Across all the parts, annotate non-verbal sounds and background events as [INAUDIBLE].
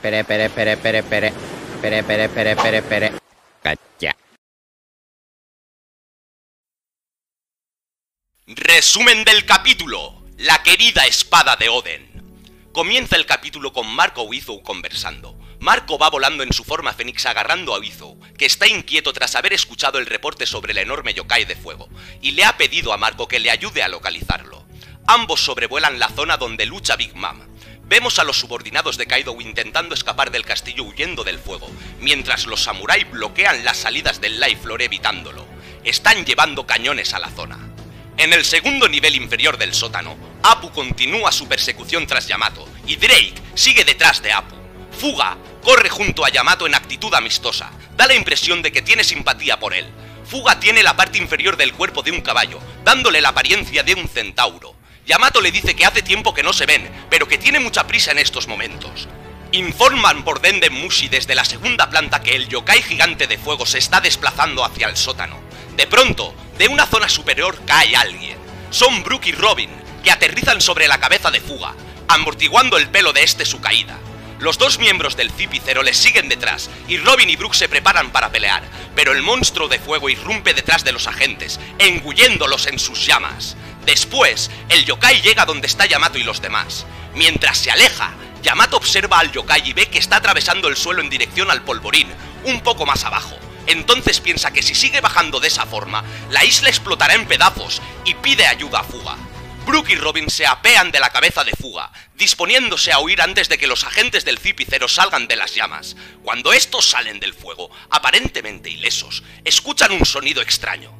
Pere, pere, pere, pere, pere. Pere, pere, pere, pere, pere. Cacha. Resumen del capítulo. La querida espada de Oden. Comienza el capítulo con Marco Izou conversando. Marco va volando en su forma fénix agarrando a Izou, que está inquieto tras haber escuchado el reporte sobre el enorme yokai de fuego, y le ha pedido a Marco que le ayude a localizarlo. Ambos sobrevuelan la zona donde lucha Big Mom. Vemos a los subordinados de Kaido intentando escapar del castillo huyendo del fuego, mientras los samuráis bloquean las salidas del Life Floor evitándolo. Están llevando cañones a la zona. En el segundo nivel inferior del sótano, Apu continúa su persecución tras Yamato y Drake sigue detrás de Apu. Fuga corre junto a Yamato en actitud amistosa, da la impresión de que tiene simpatía por él. Fuga tiene la parte inferior del cuerpo de un caballo, dándole la apariencia de un centauro. Yamato le dice que hace tiempo que no se ven, pero que tiene mucha prisa en estos momentos. Informan por Denden Mushi desde la segunda planta que el yokai gigante de fuego se está desplazando hacia el sótano. De pronto, de una zona superior cae alguien. Son Brook y Robin, que aterrizan sobre la cabeza de Fuga, amortiguando el pelo de este su caída. Los dos miembros del Cipicero les siguen detrás y Robin y Brook se preparan para pelear, pero el monstruo de fuego irrumpe detrás de los agentes, engulléndolos en sus llamas. Después, el yokai llega donde está Yamato y los demás. Mientras se aleja, Yamato observa al yokai y ve que está atravesando el suelo en dirección al polvorín, un poco más abajo. Entonces piensa que si sigue bajando de esa forma, la isla explotará en pedazos y pide ayuda a Fuga. Brook y Robin se apean de la cabeza de Fuga, disponiéndose a huir antes de que los agentes del Cipicero salgan de las llamas. Cuando estos salen del fuego, aparentemente ilesos, escuchan un sonido extraño.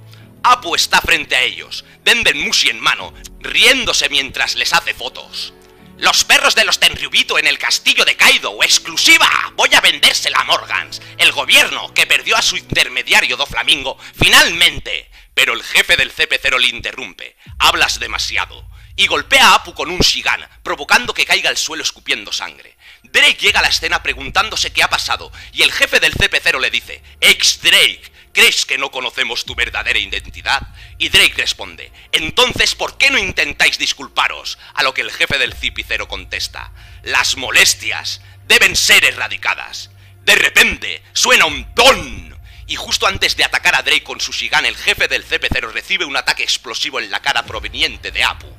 Apu está frente a ellos, Denden Mushi en mano, riéndose mientras les hace fotos. Los perros de los Tenryubito en el castillo de Kaido, exclusiva. Voy a vendérsela a Morgans. El gobierno, que perdió a su intermediario Do Flamingo, finalmente. Pero el jefe del CP0 le interrumpe. Hablas demasiado. Y golpea a Apu con un Shigan, provocando que caiga al suelo escupiendo sangre. Drake llega a la escena preguntándose qué ha pasado, y el jefe del CP0 le dice, Ex Drake, ¿crees que no conocemos tu verdadera identidad? Y Drake responde, entonces ¿por qué no intentáis disculparos? A lo que el jefe del Cipicero contesta, las molestias deben ser erradicadas. De repente suena un don. Y justo antes de atacar a Drake con su Shigan, el jefe del CP0 recibe un ataque explosivo en la cara proveniente de Apu.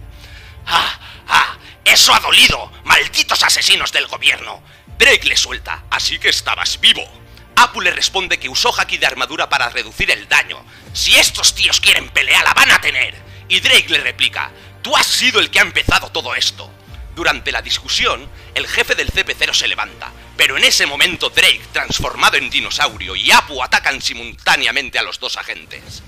¡Ah! ¡Ah! ¡Eso ha dolido! ¡Malditos asesinos del gobierno! Drake le suelta, así que estabas vivo. Apu le responde que usó haki de armadura para reducir el daño. Si estos tíos quieren pelea, la van a tener. Y Drake le replica, tú has sido el que ha empezado todo esto. Durante la discusión, el jefe del CP0 se levanta, pero en ese momento Drake, transformado en dinosaurio, y Apu atacan simultáneamente a los dos agentes.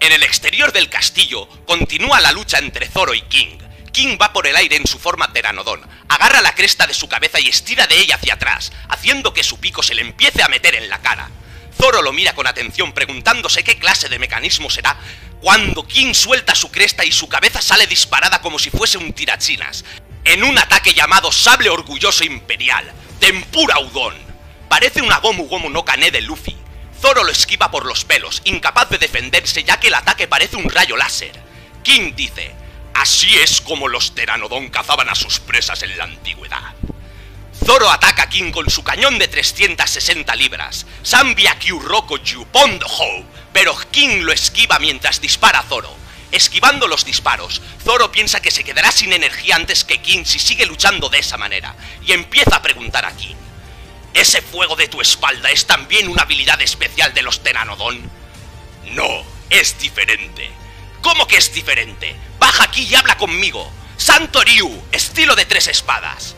En el exterior del castillo continúa la lucha entre Zoro y King. King va por el aire en su forma pteranodón, agarra la cresta de su cabeza y estira de ella hacia atrás, haciendo que su pico se le empiece a meter en la cara. Zoro lo mira con atención preguntándose qué clase de mecanismo será cuando King suelta su cresta y su cabeza sale disparada como si fuese un tirachinas, en un ataque llamado Sable Orgulloso Imperial, Tempura Udon. Parece una Gomu Gomu no Kane de Luffy. Zoro lo esquiva por los pelos, incapaz de defenderse ya que el ataque parece un rayo láser. King dice, Así es como los Pteranodon cazaban a sus presas en la antigüedad. Zoro ataca a King con su cañón de 360 libras, Sambia Kyuroko Pondo Ho, pero King lo esquiva mientras dispara a Zoro. Esquivando los disparos, Zoro piensa que se quedará sin energía antes que King si sigue luchando de esa manera, y empieza a preguntar a King, ¿ese fuego de tu espalda es también una habilidad especial de los Pteranodon? No, es diferente. ¿Cómo que es diferente? Baja aquí y habla conmigo. Santo Ryu, estilo de tres espadas.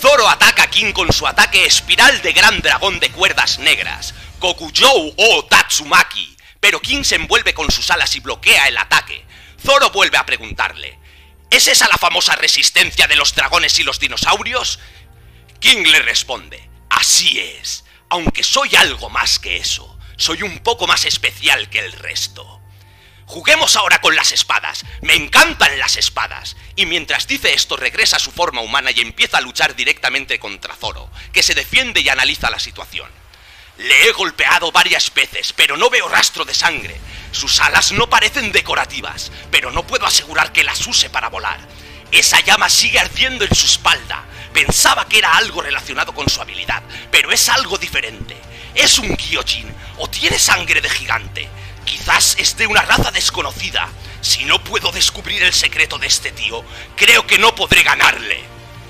Zoro ataca a King con su ataque espiral de gran dragón de cuerdas negras, Kokujou o Tatsumaki, pero King se envuelve con sus alas y bloquea el ataque. Zoro vuelve a preguntarle, ¿es esa la famosa resistencia de los dragones y los dinosaurios? King le responde, así es, aunque soy algo más que eso, soy un poco más especial que el resto. Juguemos ahora con las espadas. Me encantan las espadas. Y mientras dice esto regresa a su forma humana y empieza a luchar directamente contra Zoro, que se defiende y analiza la situación. Le he golpeado varias veces, pero no veo rastro de sangre. Sus alas no parecen decorativas, pero no puedo asegurar que las use para volar. Esa llama sigue ardiendo en su espalda. Pensaba que era algo relacionado con su habilidad, pero es algo diferente. Es un Gyojin o tiene sangre de gigante. Quizás es de una raza desconocida. Si no puedo descubrir el secreto de este tío, creo que no podré ganarle.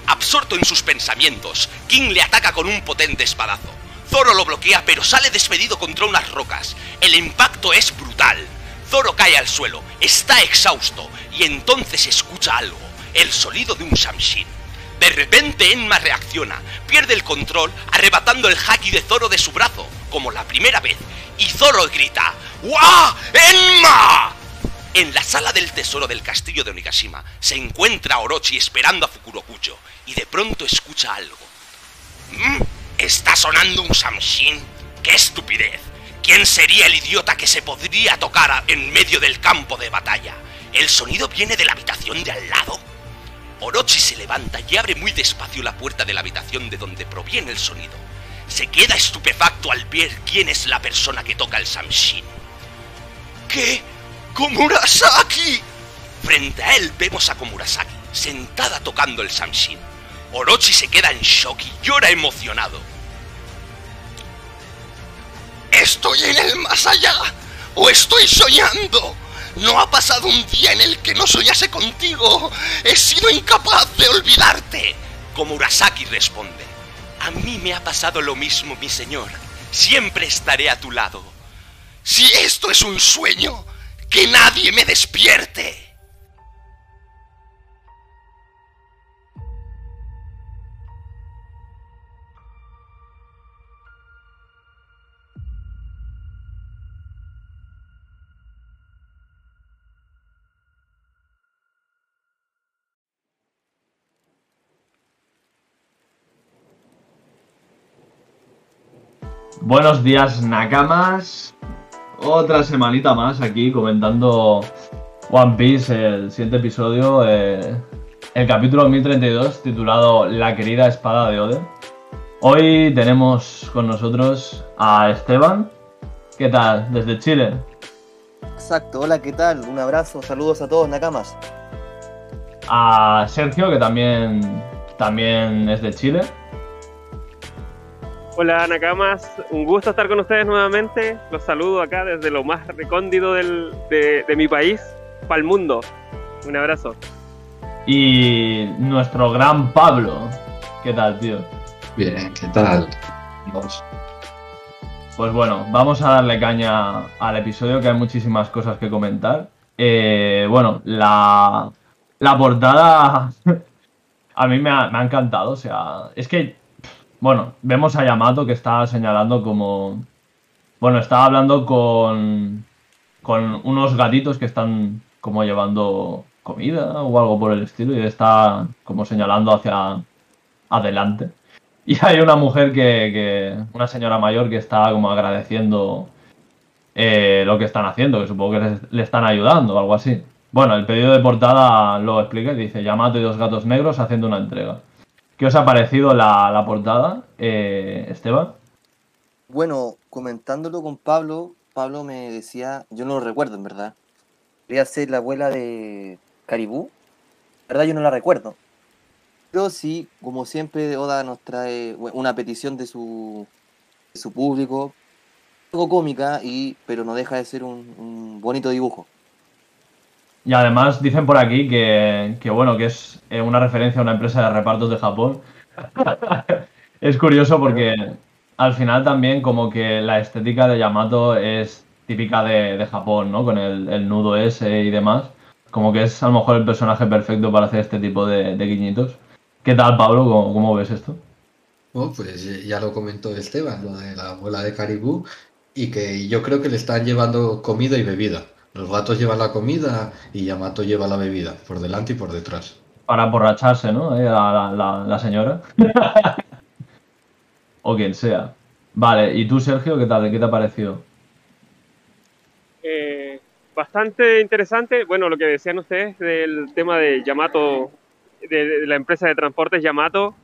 Absorto en sus pensamientos, King le ataca con un potente espadazo. Zoro lo bloquea pero sale despedido contra unas rocas. El impacto es brutal. Zoro cae al suelo, está exhausto y entonces escucha algo, el sonido de un Samshin. De repente Enma reacciona, pierde el control, arrebatando el haki de Zoro de su brazo, como la primera vez, y Zoro grita ¡Wa! ¡Enma! En la sala del tesoro del castillo de Onigashima se encuentra Orochi esperando a Fukurokucho y de pronto escucha algo. ¿Mm? ¿Está sonando un Samshin? ¡Qué estupidez! ¿Quién sería el idiota que se podría tocar en medio del campo de batalla? ¿El sonido viene de la habitación de al lado? Orochi se levanta y abre muy despacio la puerta de la habitación de donde proviene el sonido. Se queda estupefacto al ver quién es la persona que toca el Samshin. ¿Qué? ¡Komurasaki! Frente a él vemos a Komurasaki, sentada tocando el Samshin. Orochi se queda en shock y llora emocionado. ¿Estoy en el más allá? ¿O estoy soñando? No ha pasado un día en el que no soñase contigo. He sido incapaz de olvidarte. Komurasaki responde. A mí me ha pasado lo mismo, mi señor. Siempre estaré a tu lado. Si esto es un sueño, que nadie me despierte. Buenos días, Nakamas. Otra semanita más aquí comentando One Piece, el siguiente episodio, eh, el capítulo 1032 titulado La querida espada de Oden. Hoy tenemos con nosotros a Esteban. ¿Qué tal? Desde Chile. Exacto, hola, ¿qué tal? Un abrazo, saludos a todos, Nakamas. A Sergio, que también, también es de Chile. Hola Nakamas, un gusto estar con ustedes nuevamente. Los saludo acá desde lo más recóndito del- de, de mi país, para el mundo. Un abrazo. Y nuestro gran Pablo. ¿Qué tal, tío? Bien, ¿qué tal? Vamos. Pues bueno, vamos a darle caña al episodio, que hay muchísimas cosas que comentar. Eh, bueno, la, la portada [LAUGHS] a mí me ha, me ha encantado. O sea, es que, bueno, vemos a Yamato que está señalando como... Bueno, está hablando con, con unos gatitos que están como llevando comida o algo por el estilo y está como señalando hacia adelante. [LAUGHS] Y hay una mujer que, que- una señora mayor que está como agradeciendo eh, lo que están haciendo, que supongo que les- le están ayudando o algo así. Bueno, el pedido de portada lo explica y dice Yamato y dos gatos negros haciendo una entrega. ¿Qué os ha parecido la, la portada, eh, Esteban? Bueno, comentándolo con Pablo, Pablo me decía, yo no lo recuerdo en verdad, quería ser la abuela de Caribú. En verdad yo no la recuerdo. Pero sí, como siempre, Oda nos trae una petición de su, de su público, algo cómica, y, pero no deja de ser un bonito dibujo. Y además dicen por aquí que, que, bueno, que es eh, una referencia a una empresa de repartos de Japón. [LAUGHS] es curioso porque al final también como que la estética de Yamato es típica de, de Japón, ¿no? Con el, el nudo ese y demás. Como que es a lo mejor el personaje perfecto para hacer este tipo de, guiñitos. ¿Qué tal, Pablo? ¿Cómo, ves esto? Oh, pues eh, ya lo comentó Esteban, lo de la abuela de Caribú, y que yo creo que le están llevando comida y bebida. Los gatos llevan la comida y Yamato lleva la bebida, por delante y por detrás. Para emborracharse, ¿no? Eh, la, la- la- la señora. [LAUGHS] o quien sea. Vale, ¿y tú, Sergio, qué tal? ¿Qué te ha parecido? Eh, bastante interesante. Bueno, lo que decían ustedes del tema de Yamato, de, de la empresa de transportes Yamato.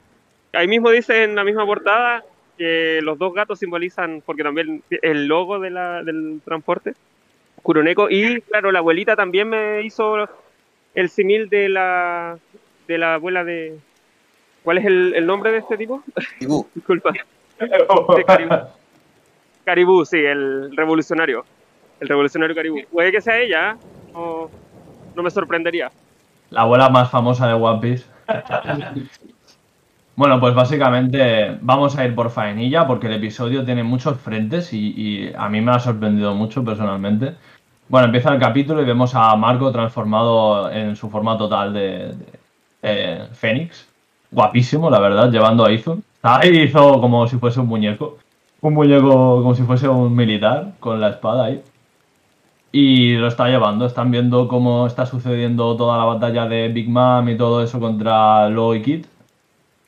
Ahí mismo dice en la misma portada que los dos gatos simbolizan, porque también el logo de la, del transporte, Kuroneko. Y claro, la abuelita también me hizo el simil de la, de la abuela de, ¿Cuál es el, el nombre de este tipo? Caribú. [LAUGHS] Disculpa. [LAUGHS] Caribú. Caribú, sí, el revolucionario. El revolucionario Caribú. Puede que sea ella, ¿eh? no, no me sorprendería. La abuela más famosa de One Piece. [LAUGHS] Bueno, pues básicamente vamos a ir por faenilla porque el episodio tiene muchos frentes y, y a mí me ha sorprendido mucho personalmente. Bueno, empieza el capítulo y vemos a Marco transformado en su forma total de, de, eh, Fénix. Guapísimo, la verdad, llevando a Izo. Ahí hizo como si fuese un muñeco. Un muñeco como si fuese un militar con la espada ahí. Y lo está llevando. Están viendo cómo está sucediendo toda la batalla de Big Mom y todo eso contra Lo y Kid.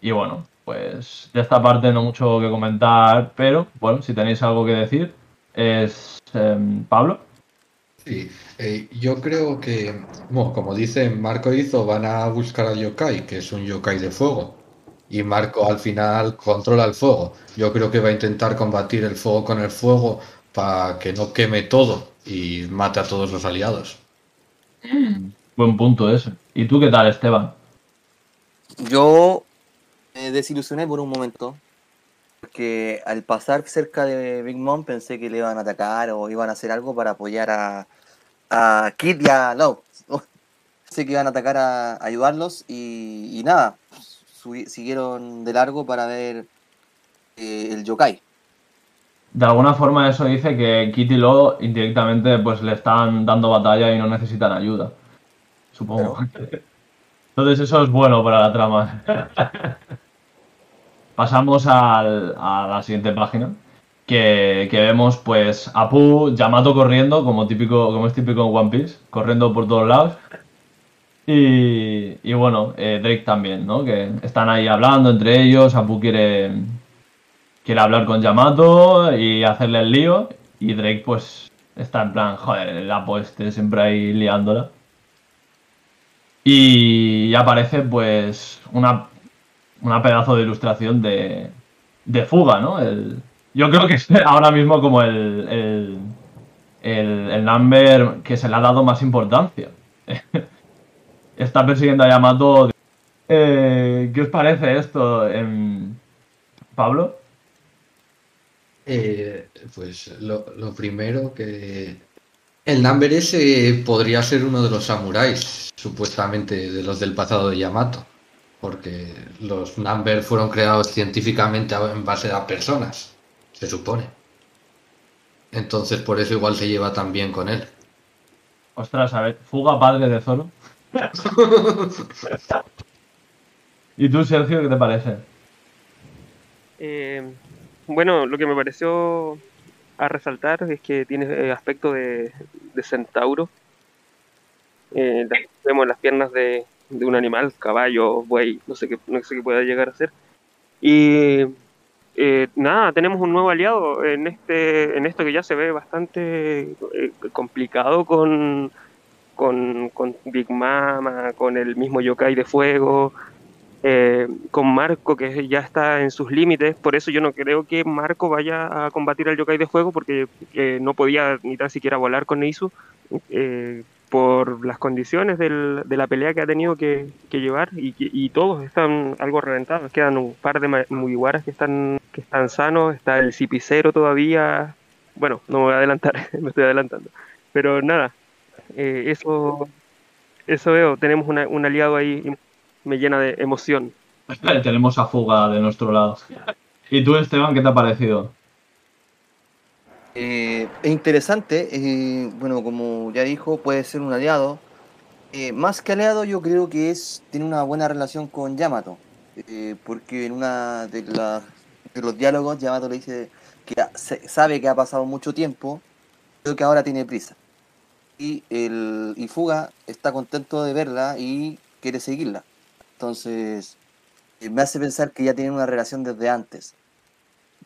Y bueno, pues de esta parte no mucho que comentar, pero bueno, si tenéis algo que decir, es em, Pablo. Sí, eh, yo creo que, bueno, como dice Marco hizo, van a buscar al yokai, que es un yokai de fuego. Y Marco al final controla el fuego. Yo creo que va a intentar combatir el fuego con el fuego para que no queme todo y mate a todos los aliados. [CLEARS THROAT] Buen punto ese. ¿Y tú qué tal, Esteban? Yo me desilusioné por un momento. Porque al pasar cerca de Big Mom pensé que le iban a atacar o iban a hacer algo para apoyar a, a Kid y a Low. [LAUGHS] Pensé que iban a atacar a, ayudarlos y, y nada. siguieron de largo para ver eh, el yokai. De alguna forma eso dice que Kit y Lo indirectamente pues le están dando batalla y no necesitan ayuda. Supongo. [LAUGHS] Entonces eso es bueno para la trama. [LAUGHS] Pasamos a la siguiente página. Que, vemos pues a Pu, Yamato corriendo, como típico, como es típico en One Piece, corriendo por todos lados. Y, y bueno, eh, Drake también, ¿no? Que están ahí hablando entre ellos. Apu quiere, quiere hablar con Yamato y hacerle el lío. Y Drake, pues, está en plan, joder, el Apo este siempre ahí liándola. Y aparece, pues, una, una pedazo de ilustración de, de fuga, ¿no? El, yo creo que es ahora mismo como el, el, el, el number que se le ha dado más importancia. [LAUGHS] Está persiguiendo a Yamato. Eh, ¿Qué os parece esto, em, Pablo? Eh, pues lo, lo primero que... El Number ese podría ser uno de los samuráis, supuestamente de los del pasado de Yamato, porque los Number fueron creados científicamente en base a personas, se supone. Entonces por eso igual se lleva tan bien con él. Ostras, a ver, fuga padre de Zoro. [LAUGHS] ¿Y tú, Sergio, qué te parece? Eh, bueno, lo que me pareció a resaltar es que tiene eh, aspecto de, de centauro. Eh, vemos las piernas de, de un animal, caballo, buey, no sé qué, no sé qué pueda llegar a ser. Y eh, nada, tenemos un nuevo aliado en este, en esto que ya se ve bastante eh, complicado con, con, con Big Mama, con el mismo yokai de fuego, eh, con Marco, que ya está en sus límites. Por eso yo no creo que Marco vaya a combatir al yokai de fuego, porque eh, no podía ni tan siquiera volar con eh, por las condiciones del- de la pelea que ha tenido que, llevar. Y, y todos están algo reventados. Quedan un par de Mugiwaras que están, que están sanos. Está el Cipicero todavía. Bueno, no me voy a adelantar, [LAUGHS] me estoy adelantando. Pero nada, eh, eso, eso veo. Tenemos una- un aliado ahí y me llena de emoción. Tenemos a fuga de nuestro lado. ¿Y tú, Esteban, qué te ha parecido? Eh, es interesante, eh, bueno, como ya dijo, puede ser un aliado. Eh, más que aliado, yo creo que es tiene una buena relación con Yamato, porque en una de, los diálogos Yamato le dice que sabe que ha pasado mucho tiempo, pero que ahora tiene prisa. Y, el, y Fuga está contento de verla y quiere seguirla. Entonces, me hace pensar que ya tienen una relación desde antes.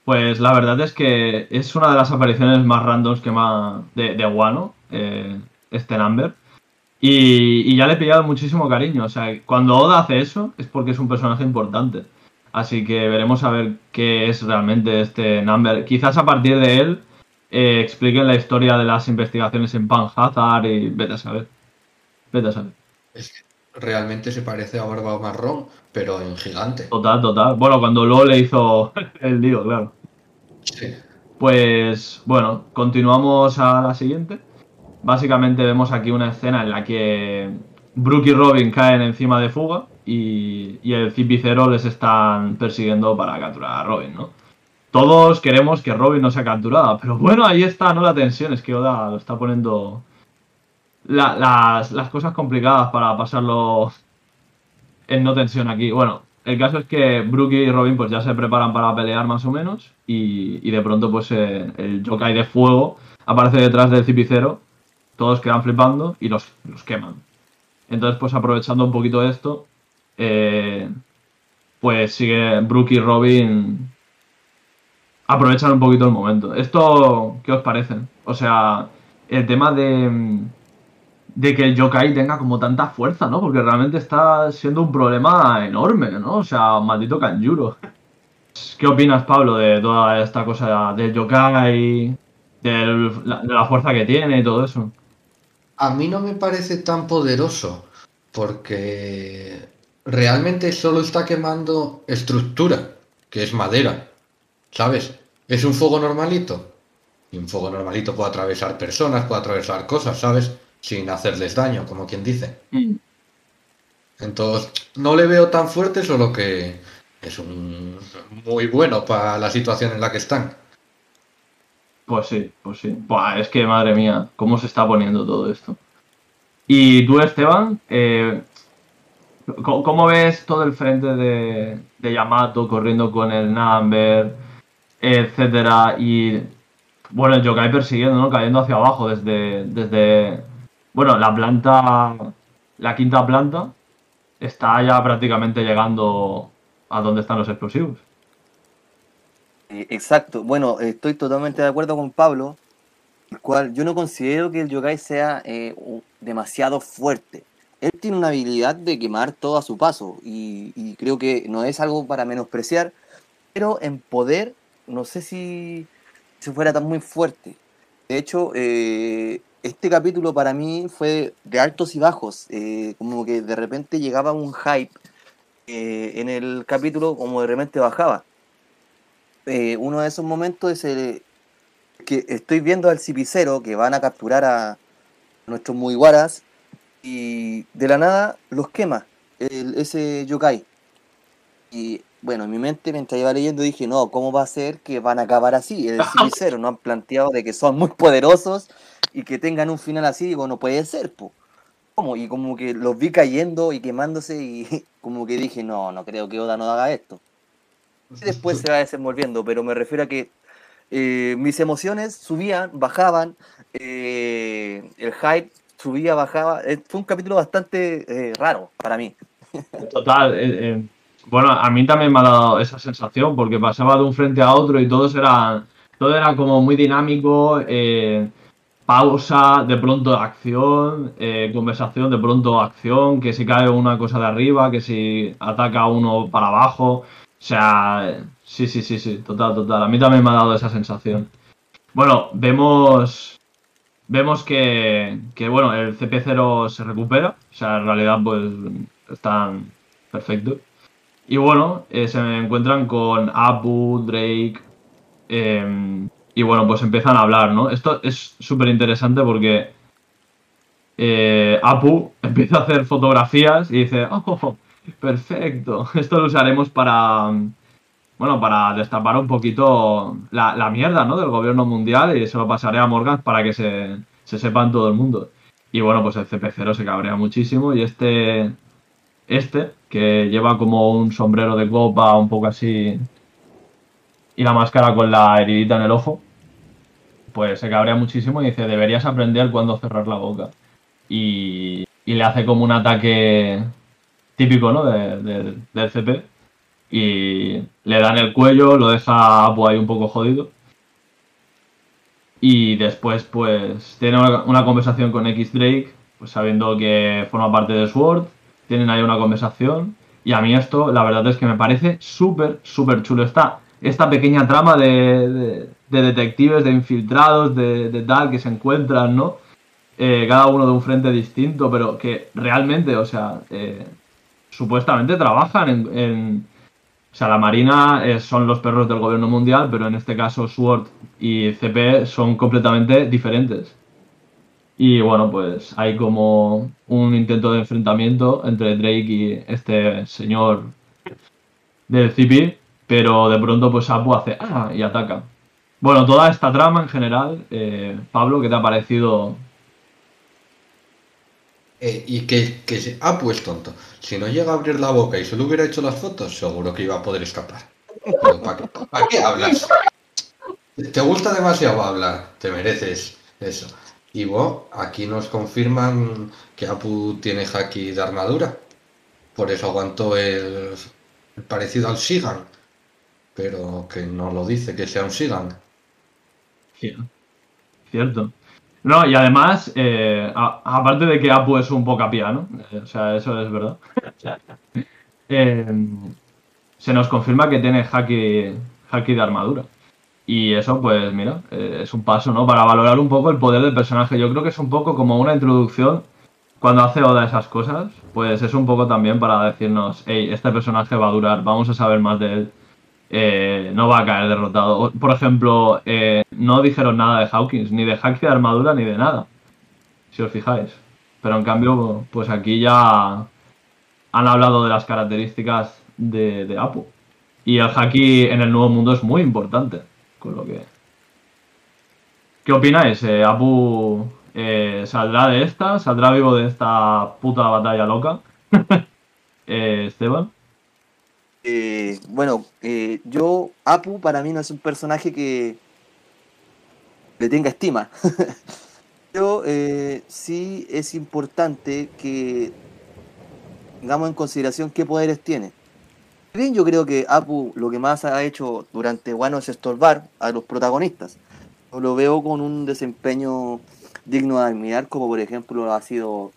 Pues la verdad es que es una de las apariciones más randoms que más de, de Wano, eh, este number. Y, y ya le he pillado muchísimo cariño. O sea, cuando Oda hace eso es porque es un personaje importante. Así que veremos a ver qué es realmente este number. Quizás a partir de él eh, expliquen la historia de las investigaciones en Panhazard y vete a saber. Vete a saber. Es que realmente se parece a Barba Marrón, pero en gigante. Total, total. Bueno, cuando luego le hizo [LAUGHS] el lío, claro. Pues bueno, continuamos a la siguiente. Básicamente vemos aquí una escena en la que Brooke y Robin caen encima de fuga y, y el Cipicero les están persiguiendo para capturar a Robin, ¿no? Todos queremos que Robin no sea capturada, pero bueno, ahí está, ¿no? La tensión, es que Oda lo está poniendo la- las, las cosas complicadas para pasarlo en no tensión aquí. Bueno, el caso es que Brooke y Robin pues ya se preparan para pelear más o menos y, y de pronto pues el yokai de fuego aparece detrás del cipicero, todos quedan flipando y los, los queman. Entonces pues aprovechando un poquito esto, eh, pues sigue Brooke y Robin aprovechan un poquito el momento. ¿Esto qué os parece? O sea, el tema de, de que el yokai tenga como tanta fuerza, ¿no? Porque realmente está siendo un problema enorme, ¿no? O sea, maldito Kanjuro. ¿Qué opinas, Pablo, de toda esta cosa del yokai, de la fuerza que tiene y todo eso? A mí no me parece tan poderoso, porque realmente solo está quemando estructura, que es madera, ¿sabes? Es un fuego normalito. Y un fuego normalito puede atravesar personas, puede atravesar cosas, ¿sabes? Sin hacerles daño, como quien dice. Entonces, no le veo tan fuerte, solo que es un muy bueno para la situación en la que están. Pues sí, pues sí. Buah, es que madre mía, cómo se está poniendo todo esto. Y tú, Esteban, eh, ¿cómo, cómo ves todo el frente de, de Yamato corriendo con el Number, etcétera? Y bueno, el Yokai persiguiendo, ¿no? Cayendo hacia abajo desde, desde bueno, la planta, la quinta planta, está ya prácticamente llegando a donde están los explosivos. Eh, Exacto. Bueno, estoy totalmente de acuerdo con Pablo, el cual yo no considero que el yokai sea eh, demasiado fuerte. Él tiene una habilidad de quemar todo a su paso y, y creo que no es algo para menospreciar, pero en poder no sé si, si fuera tan muy fuerte. De hecho, eh, este capítulo para mí fue de altos y bajos, eh, como que de repente llegaba un hype eh, en el capítulo, como de repente bajaba eh, uno de esos momentos es el que estoy viendo al cipicero que van a capturar a nuestros mugiwaras y de la nada los quema ese yokai. Bueno, en mi mente mientras iba leyendo dije, no, ¿cómo va a ser que van a acabar así? El cipicero [LAUGHS] no han planteado de que son muy poderosos y que tengan un final así, digo, no puede ser, po. ¿Cómo? Y como que los vi cayendo y quemándose y [LAUGHS] como que dije, no, no creo que Oda no haga esto y después se va desenvolviendo, pero me refiero a que eh, mis emociones subían, bajaban, eh, el hype subía, bajaba. Eh, fue un capítulo bastante eh, raro para mí. Total, eh, eh, bueno, a mí también me ha dado esa sensación porque pasaba de un frente a otro y todos eran, todo era como muy dinámico, eh, pausa, de pronto acción, eh, conversación, de pronto acción, que si cae una cosa de arriba, que si ataca uno para abajo, o sea, sí, sí, sí, sí, total, total, a mí también me ha dado esa sensación. Bueno, vemos, vemos que, que bueno, el CP0 se recupera, o sea, en realidad pues están perfectos. Y bueno, eh, se encuentran con Apu, Drake, eh, y bueno, pues empiezan a hablar, ¿no? Esto es súper interesante porque eh, Apu [LAUGHS] empieza a hacer fotografías y dice, oh, [LAUGHS] perfecto, [LAUGHS] esto lo usaremos para, bueno, para destapar un poquito la, la mierda, ¿no? Del gobierno mundial y se lo pasaré a Morgan para que se, se sepa en todo el mundo. Y bueno, pues el CP0 se cabrea muchísimo y este, este, que lleva como un sombrero de copa un poco así y la máscara con la heridita en el ojo, pues se cabrea muchísimo y dice, deberías aprender cuándo cerrar la boca. Y, y le hace como un ataque típico, ¿no? De- de- del CP. Y le dan el cuello, lo deja Apu ahí un poco jodido. Y después, pues, tiene una, una conversación con X Drake, pues sabiendo que forma parte de Sword. Tienen ahí una conversación. Y a mí esto, la verdad es que me parece súper, súper chulo. Está esta pequeña trama de, de- de detectives, de infiltrados, de, tal, que se encuentran, ¿no? Eh, cada uno de un frente distinto, pero que realmente, o sea, eh, supuestamente trabajan en, O sea, la Marina eh, son los perros del gobierno mundial, pero en este caso SWORD y CP son completamente diferentes. Y bueno, pues hay como un intento de enfrentamiento entre Drake y este señor del CP, pero de pronto pues Apu hace ¡ah! y ataca. Bueno, toda esta trama en general, eh, Pablo, ¿qué te ha parecido? Eh, y que, que se- Apu es tonto. Si no llega a abrir la boca y solo hubiera hecho las fotos, seguro que iba a poder escapar. ¿Para qué, pa' qué hablas? Te gusta demasiado hablar, te mereces eso. Y vos, aquí nos confirman que Apu tiene haki de armadura. Por eso aguantó el, parecido al Sigan. Pero que no lo dice que sea un Sigan. Cier- Cierto. No, y además, eh, aparte de que Apu es un poca piano, eh, o sea, eso es verdad. [LAUGHS] eh, se nos confirma que tiene haki, haki de armadura. Y eso, pues mira, eh, es un paso, ¿no? Para valorar un poco el poder del personaje. Yo creo que es un poco como una introducción. Cuando hace Oda esas cosas, pues es un poco también para decirnos, hey, este personaje va a durar, vamos a saber más de él. Eh, no va a caer derrotado. Por ejemplo, eh, no dijeron nada de Hawkins, ni de hack de armadura, ni de nada. Si os fijáis. Pero en cambio, pues aquí ya han hablado de las características de, de Apu. Y el haki en el nuevo mundo es muy importante. Con lo que. ¿Qué opináis? Eh, ¿Apu eh, saldrá de esta? ¿Saldrá vivo de esta puta batalla loca? [LAUGHS] Eh, Esteban. Eh, bueno, yo, Apu para mí no es un personaje que le tenga estima. [LAUGHS] Pero sí es importante que tengamos en consideración qué poderes tiene. Bien, yo creo que Apu lo que más ha hecho durante Wano es estorbar a los protagonistas. Lo veo con un desempeño digno de admirar, como por ejemplo ha sido,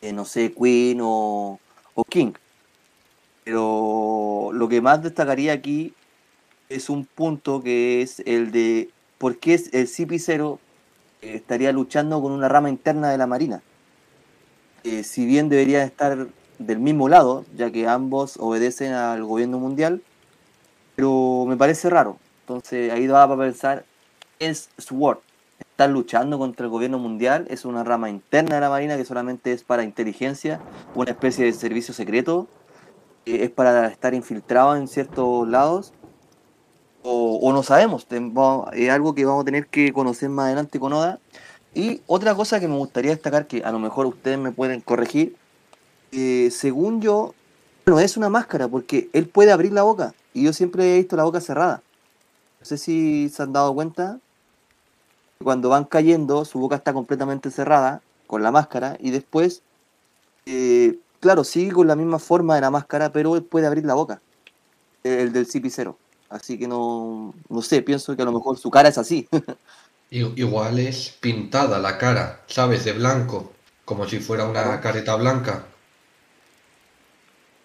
eh, no sé, Queen o, o King. Pero lo que más destacaría aquí es un punto que es el de por qué el CP0 eh, estaría luchando con una rama interna de la Marina. Eh, si bien deberían estar del mismo lado, ya que ambos obedecen al gobierno mundial, pero me parece raro. Entonces ahí va para pensar, es SWORD. Están luchando contra el gobierno mundial, es una rama interna de la Marina que solamente es para inteligencia, una especie de servicio secreto es para estar infiltrado en ciertos lados o, o no sabemos, es algo que vamos a tener que conocer más adelante con Oda. Y otra cosa que me gustaría destacar, que a lo mejor ustedes me pueden corregir, eh, según yo, no es una máscara, porque él puede abrir la boca, y yo siempre he visto la boca cerrada. No sé si se han dado cuenta, cuando van cayendo, su boca está completamente cerrada, con la máscara, y después eh, claro, sigue con la misma forma de la máscara, pero él puede abrir la boca. El del CP0. Así que no, no sé, pienso que a lo mejor su cara es así. [LAUGHS] Igual es pintada la cara, ¿sabes? De blanco, como si fuera una careta blanca.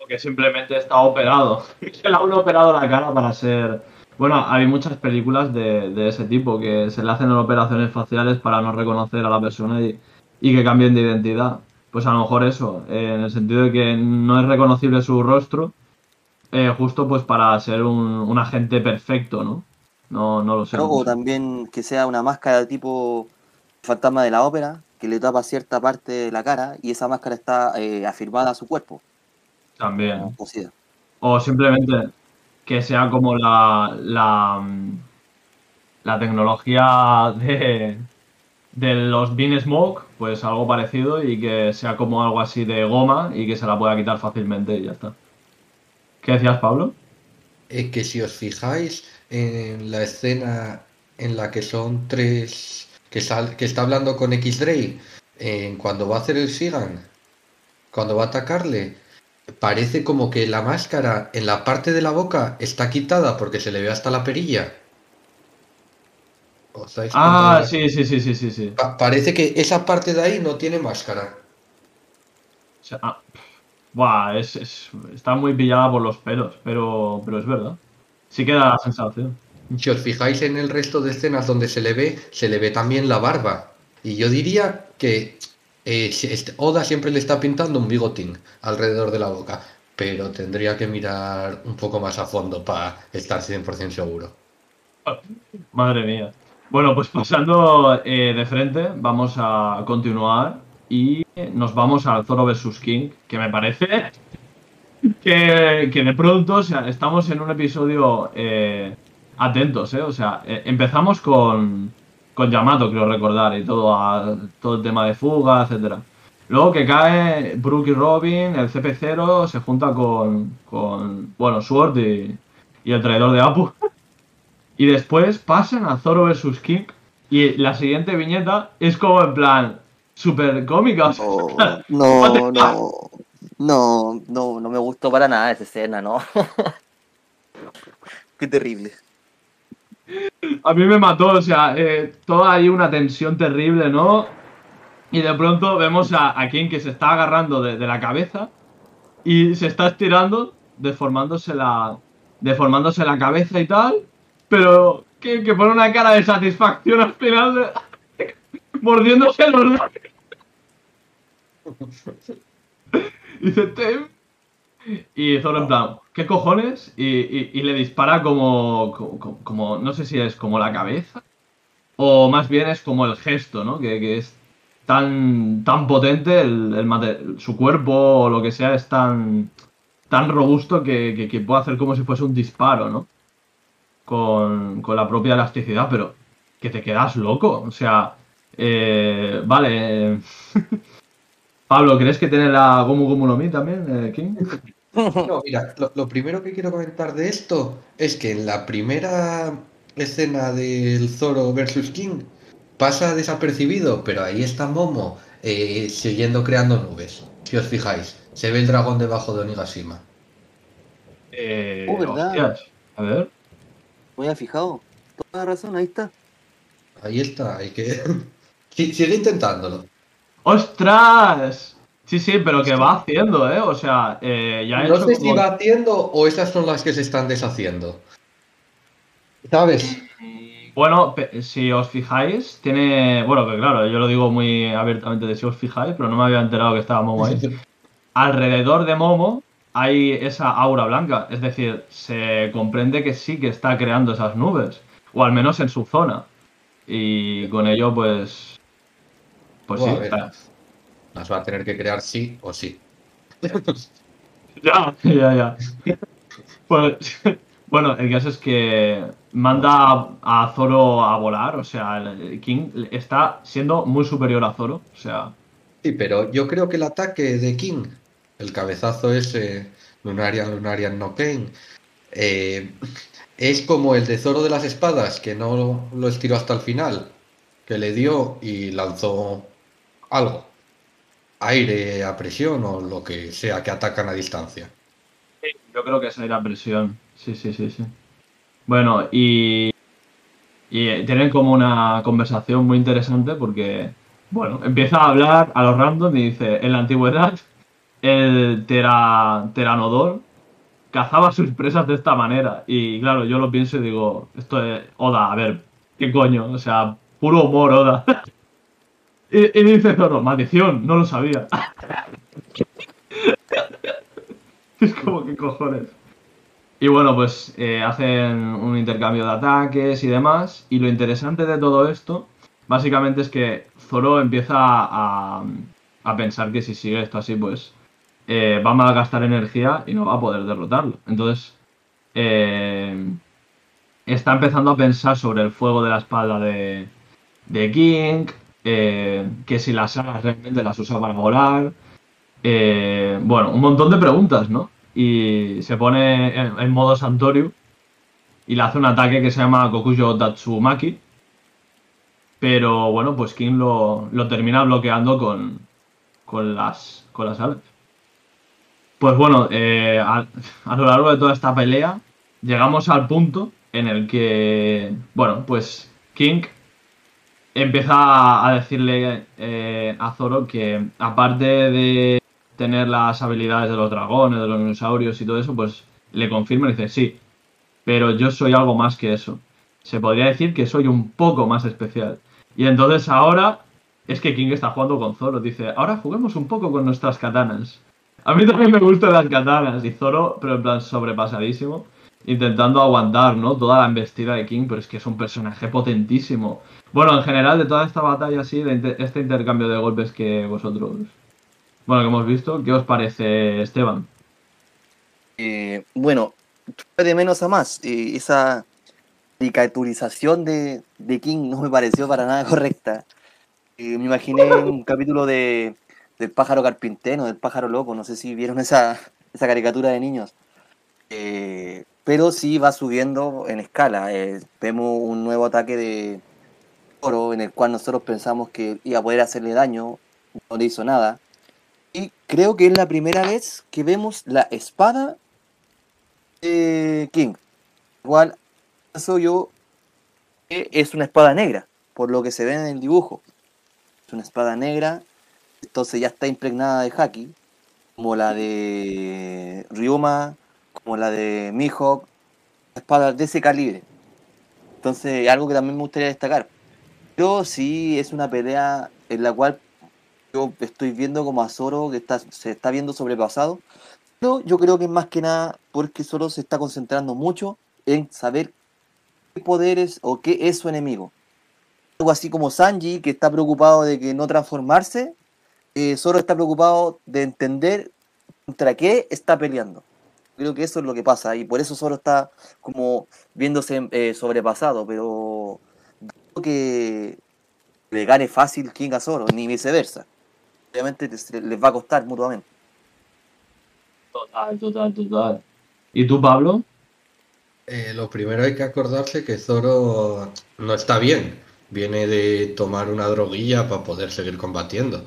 Que simplemente está operado. [LAUGHS] Se le han operado la cara para ser. Bueno, hay muchas películas de, de ese tipo que se le hacen operaciones faciales para no reconocer a la persona y, y que cambien de identidad. Pues a lo mejor eso, eh, en el sentido de que no es reconocible su rostro, eh, justo pues para ser un, un agente perfecto, ¿no? No, no lo sé. ¿no? O también que sea una máscara tipo fantasma de la ópera, que le tapa cierta parte de la cara y esa máscara está eh, afirmada a su cuerpo. También. cosida. O simplemente que sea como la, la, mm, la tecnología de, de los Bean Smoke, pues algo parecido y que sea como algo así de goma y que se la pueda quitar fácilmente y ya está. ¿Qué decías, Pablo? Eh, que si os fijáis en la escena en la que son tres, que, sal- que está hablando con X-Ray, en cuando va a hacer el Sigan, cuando va a atacarle, parece como que la máscara en la parte de la boca está quitada porque se le ve hasta la perilla. ¿Os dais Ah, cuenta? sí, sí, sí, sí, sí, sí. Pa- parece que esa parte de ahí no tiene máscara. O sea, ah, buah, es, es- está muy pillada por los pelos, pero, pero es verdad. Sí queda la sensación. Si os fijáis en el resto de escenas donde se le ve, se le ve también la barba. Y yo diría que eh, este- Oda siempre le está pintando un bigotín alrededor de la boca, pero tendría que mirar un poco más a fondo para estar 100% seguro. Madre mía. Bueno, pues pasando eh, de frente, vamos a continuar y nos vamos al Zoro vs. King, que me parece que, que de pronto, o sea, estamos en un episodio eh, atentos, ¿eh? O sea, eh, empezamos con, con Yamato, creo recordar, y todo, a- todo el tema de fuga, etcétera. Luego que cae Brook y Robin, el CP0 se junta con, con bueno, Sword y, y el traidor de Apu. [LAUGHS] Y después pasan a Zoro vs. King. Y la siguiente viñeta es como en plan super cómica. No, no, no. No, no, no me gustó para nada esa escena, ¿no? [LAUGHS] Qué terrible. A mí me mató, o sea, eh, toda ahí una tensión terrible, ¿no? Y de pronto vemos a, a King que se está agarrando de, de la cabeza y se está estirando, deformándose la, deformándose la cabeza y tal, pero que, que pone una cara de satisfacción al final, de- [LAUGHS] mordiéndose los labios. [LAUGHS] Dice, "Te-". Y Zoro en plan, ¿qué cojones? Y, y- le dispara como, como, no sé si es como la cabeza, o más bien es como el gesto, ¿no? Que, que es tan, tan potente, el, el su cuerpo o lo que sea es tan, tan robusto que, que- que puede hacer como si fuese un disparo, ¿no? Con, con la propia elasticidad, pero que te quedas loco, o sea, eh, vale. eh, [LAUGHS] Pablo, ¿crees que tiene la Gomu Gomu no Mi también, eh, King? [LAUGHS] [LAUGHS] No, mira, lo, lo primero que quiero comentar de esto es que en la primera escena del Zoro versus King pasa desapercibido, pero ahí está Momo eh, siguiendo creando nubes. Si os fijáis, se ve el dragón debajo de Onigashima. Eh, Oh, ¿verdad? hostias, a ver. Me había fijado. Toda la razón, ahí está. Ahí está, hay que. [LAUGHS] Sí, sigue intentándolo. ¡Ostras! Sí, sí, pero que va haciendo, ¿eh? O sea, eh, ya No sé si va haciendo o esas son las que se están deshaciendo. ¿Sabes? Bueno, si os fijáis, tiene... Bueno, que claro, yo lo digo muy abiertamente de si os fijáis, pero no me había enterado que estaba Momo ahí. [LAUGHS] Alrededor de Momo hay esa aura blanca, es decir, se comprende que sí que está creando esas nubes, o al menos en su zona. Y con ello, pues... Pues sí, Buah, está- Las va a tener que crear sí o sí. Ya, ya, ya. Pues, bueno, el caso es que manda a, Zoro a volar, o sea, el King está siendo muy superior a Zoro, o sea, Sí, pero yo creo que el ataque de King, el cabezazo ese, Lunarian, Lunarian no Pain, eh, es como el de Zoro de las espadas, que no lo estiró hasta el final, que le dio y lanzó algo, aire a presión o lo que sea que atacan a distancia. yo creo que esa era presión. Sí, sí, sí, sí. Bueno, y, y eh, tienen como una conversación muy interesante porque, bueno, empieza a hablar a los random y dice, en la antigüedad, el tera, teranodor cazaba sus presas de esta manera. Y claro, yo lo pienso y digo, esto es Oda, a ver, ¿qué coño? O sea, puro humor, Oda. [LAUGHS] y, dice Zoro, maldición, no lo sabía. [LAUGHS] es como, ¿qué cojones? Y bueno, pues eh, hacen un intercambio de ataques y demás. Y lo interesante de todo esto, básicamente es que Zoro empieza a, a pensar que si sigue esto así, pues eh, va a malgastar energía y no va a poder derrotarlo. Entonces, eh, está empezando a pensar sobre el fuego de la espalda de, de King, eh, que si las alas realmente las usa para volar. Eh, bueno, un montón de preguntas, ¿no? Y se pone en, modo Santoriu y le hace un ataque que se llama Kokuyo Tatsumaki. Pero bueno, pues King lo, lo termina bloqueando con, con, las, con las alas. Pues bueno, eh, a lo largo de toda esta pelea llegamos al punto en el que, bueno, pues King empieza a decirle eh, a Zoro que aparte de tener las habilidades de los dragones, de los dinosaurios y todo eso, pues le confirma y dice, sí, pero yo soy algo más que eso. Se podría decir que soy un poco más especial. Y entonces ahora es que King está jugando con Zoro. Dice, ahora juguemos un poco con nuestras katanas. A mí también me gustan las katanas. Y Zoro, pero en plan sobrepasadísimo, intentando aguantar, ¿no? Toda la embestida de King, pero es que es un personaje potentísimo. Bueno, en general, de toda esta batalla así, de este intercambio de golpes que vosotros, bueno, que hemos visto, ¿qué os parece, Esteban? Eh, bueno, de menos a más. eh, esa caricaturización de, King no me pareció para nada [LAUGHS] correcta. Eh, me imaginé un capítulo de, del pájaro carpintero, del pájaro loco. No sé si vieron esa, esa caricatura de niños. Pero sí va subiendo en escala. vemos un nuevo ataque de en el cual nosotros pensamos que iba a poder hacerle daño. No le hizo nada. Y creo que es la primera vez que vemos la espada de King. Igual, eso yo es una espada negra, por lo que se ve en el dibujo. Es una espada negra, entonces ya está impregnada de haki, como la de Ryuma, como la de Mihawk, espadas de ese calibre. Entonces, algo que también me gustaría destacar. Pero sí es una pelea en la cual yo estoy viendo como a Zoro que está, se está viendo sobrepasado. Pero yo creo que es más que nada porque Zoro se está concentrando mucho en saber qué poderes o qué es su enemigo. Algo así como Sanji, que está preocupado de que no transformarse, eh, Zoro está preocupado de entender contra qué está peleando. Creo que eso es lo que pasa y por eso Zoro está como viéndose eh, sobrepasado, pero que le gane fácil King a Zoro, ni viceversa. Obviamente les les va a costar mutuamente. Total, total, total. ¿Y tú, Pablo? Eh, lo primero hay que acordarse que Zoro no está bien. Viene de tomar una droguilla para poder seguir combatiendo.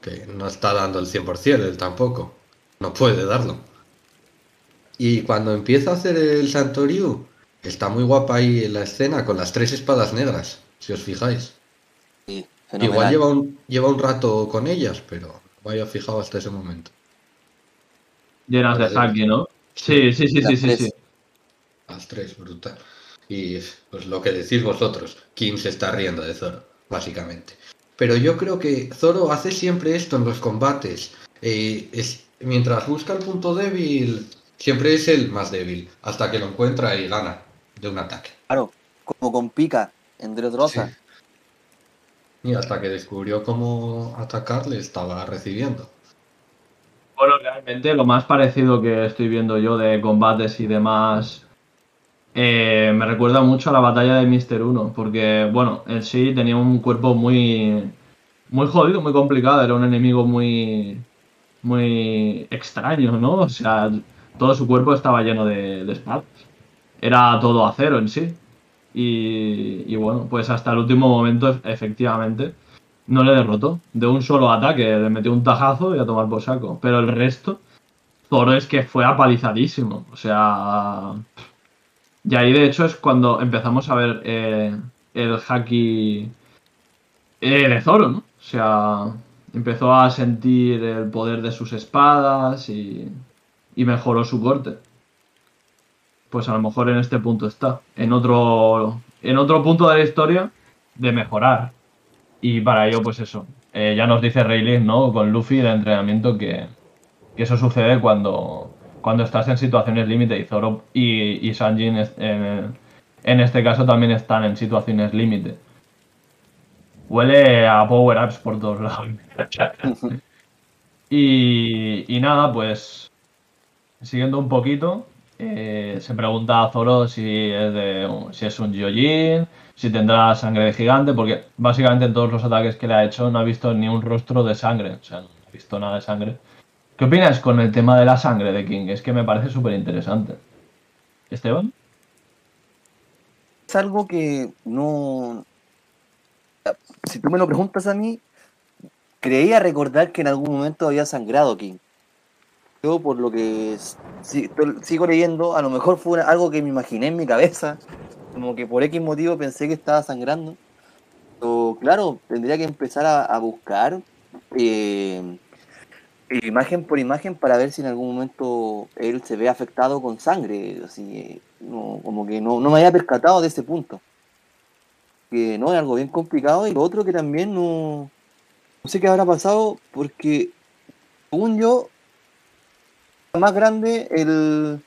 Que no está dando el 100% él tampoco. No puede darlo. Y cuando empieza a hacer el Santoriu, está muy guapa ahí en la escena con las tres espadas negras, si os fijáis. Sí, Igual lleva un, lleva un rato con ellas, pero había fijado hasta ese momento. Llenas de haki, ¿no? Sí, sí, sí, sí, Las sí. Las tres, brutal. Y pues lo que decís vosotros, King se está riendo de Zoro, básicamente. Pero yo creo que Zoro hace siempre esto en los combates. Eh, es, mientras busca el punto débil, siempre es el más débil, hasta que lo encuentra y gana de un ataque. Claro, como con Pica, entre otros. Sí. Y hasta que descubrió cómo atacarle, estaba recibiendo. Bueno, realmente lo más parecido que estoy viendo yo de combates y demás eh, me recuerda mucho a la batalla de Mister 1, porque, bueno, en sí tenía un cuerpo muy, muy jodido, muy complicado, era un enemigo muy, muy extraño, ¿no? O sea, todo su cuerpo estaba lleno de, de espadas. Era todo acero en sí. Y, y bueno, pues hasta el último momento, efectivamente, no le derrotó. De un solo ataque, le metió un tajazo y a tomar por saco. Pero el resto, Zoro es que fue apalizadísimo. O sea. Y ahí de hecho es cuando empezamos a ver eh, el haki eh, de Zoro, ¿no? O sea, empezó a sentir el poder de sus espadas y, y mejoró su corte. Pues a lo mejor en este punto está. En otro, en otro punto de la historia de mejorar. Y para ello, pues eso. eh, ya nos dice Rayleigh, ¿no? Con Luffy de entrenamiento que, que eso sucede cuando, cuando estás en situaciones límite y Zoro y, y Sanji en, es- en- en este caso también están en situaciones límite. Huele a power-ups por todos lados. [LAUGHS] y, y nada, pues siguiendo un poquito, eh, se pregunta a Zoro si es, de, si es un Gyojin, si tendrá sangre de gigante, porque básicamente en todos los ataques que le ha hecho no ha visto ni un rostro de sangre, o sea, no ha visto nada de sangre. ¿Qué opinas con el tema de la sangre de King? Es que me parece súper interesante. ¿Esteban? Es algo que no. Si tú me lo preguntas a mí, creía recordar que en algún momento había sangrado King. Yo, por lo que sigo leyendo, a lo mejor fue algo que me imaginé en mi cabeza, como que por X motivo pensé que estaba sangrando. Pero claro, tendría que empezar a, buscar eh, imagen por imagen para ver si en algún momento él se ve afectado con sangre. Así, no, como que no, no me había percatado de ese punto. Que no, es algo bien complicado. Y lo otro que también No sé qué habrá pasado porque, según yo, más grande el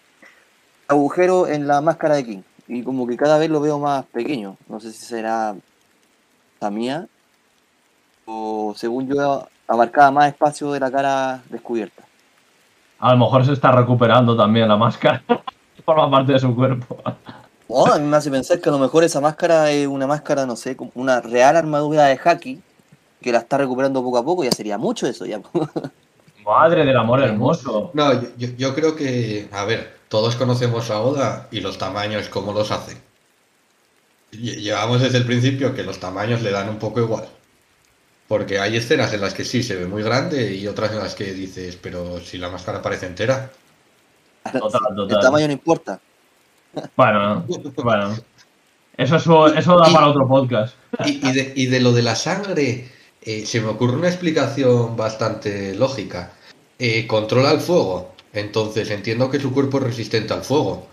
agujero en la máscara de King. Y como que cada vez lo veo más pequeño. No sé si será la mía. O según yo abarcaba más espacio de la cara descubierta. A lo mejor se está recuperando también la máscara. [LAUGHS] Forma parte de su cuerpo. Oh, a mí me hace pensar que a lo mejor esa máscara es una máscara, no sé, como una real armadura de Haki que la está recuperando poco a poco. Ya sería mucho eso. ya [LAUGHS] Madre del amor hermoso. No, yo, creo que, a ver, todos conocemos a Oda y los tamaños, cómo los hace. Lle- Llevamos desde el principio que los tamaños le dan un poco igual. Porque hay escenas en las que sí se ve muy grande y otras en las que dices, pero si la máscara parece entera. Total, El total. tamaño no importa. Bueno, bueno. Eso, es- eso da para otro podcast. Y, y de, y de lo de la sangre, eh, se me ocurre una explicación bastante lógica. Eh, controla el fuego, entonces entiendo que su cuerpo es resistente al fuego.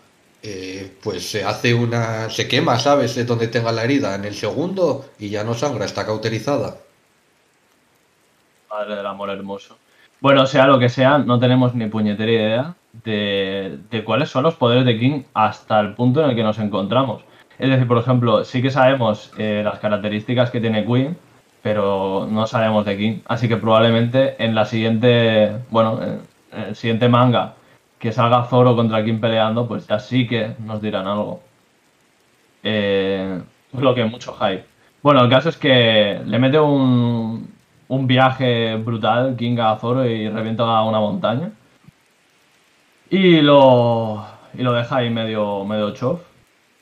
Eh, pues se hace una... se quema, ¿sabes? De donde tenga la herida en el segundo y ya no sangra, está cauterizada. Madre del amor hermoso. Bueno, sea lo que sea, no tenemos ni puñetera idea de, de cuáles son los poderes de King hasta el punto en el que nos encontramos. Es decir, por ejemplo, sí que sabemos eh, las características que tiene Queen, pero no sabemos de King. Así que probablemente en la siguiente, bueno, en el siguiente manga que salga Zoro contra King peleando, pues ya sí que nos dirán algo. Eh, lo que mucho hype. Bueno, el caso es que le mete un, un viaje brutal King a Zoro y revienta una montaña. Y lo, y lo deja ahí medio, medio chof.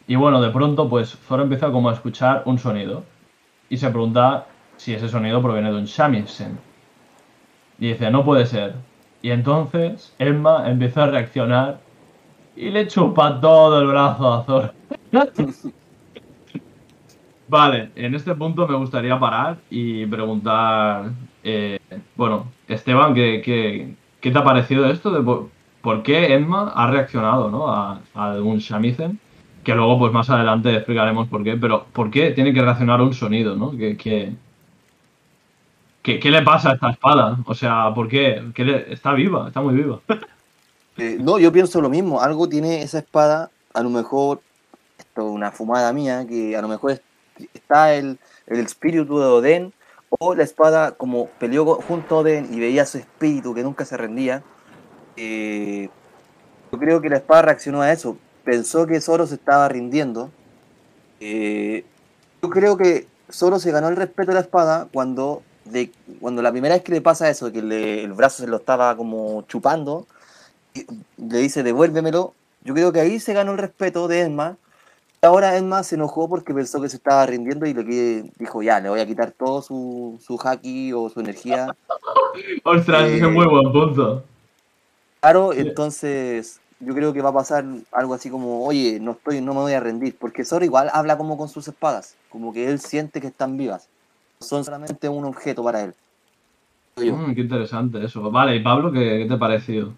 Y bueno, de pronto pues Zoro empieza como a escuchar un sonido. Y se pregunta si ese sonido proviene de un shamisen. Y dice, no puede ser. Y entonces Emma empieza a reaccionar y le chupa todo el brazo a Zoro. [LAUGHS] Vale, en este punto me gustaría parar y preguntar, eh, bueno, Esteban, ¿qué, qué, qué te ha parecido esto? Por, qué Emma ha reaccionado ¿no? a, a un shamisen? Que luego, pues más adelante explicaremos por qué, pero ¿por qué tiene que reaccionar un sonido? ¿no? ¿Qué, qué, qué- qué le pasa a esta espada? O sea, ¿por qué? ¿Qué le- está viva, está muy viva. [LAUGHS] Eh, no, yo pienso lo mismo. Algo tiene esa espada, a lo mejor, esto es una fumada mía, que a lo mejor es- está el, espíritu de Oden, o la espada, como peleó junto a Oden y veía su espíritu que nunca se rendía. eh, yo creo que la espada reaccionó a eso. Pensó que Zoro se estaba rindiendo. Eh, yo creo que Zoro se ganó el respeto de la espada cuando, de, cuando la primera vez que le pasa eso, que le- el brazo se lo estaba como chupando, y le dice devuélvemelo. Yo creo que ahí se ganó el respeto de Emma. Ahora Emma se enojó porque pensó que se estaba rindiendo y le dijo, ya, le voy a quitar todo su, su haki o su energía. Ostras, ese es muy buen punto. Claro, entonces yo creo que va a pasar algo así como, oye, no estoy, no me voy a rendir, porque Zoro igual habla como con sus espadas, como que él siente que están vivas, son solamente un objeto para él. Mm, qué interesante eso. Vale, y Pablo, ¿qué, qué te ha parecido?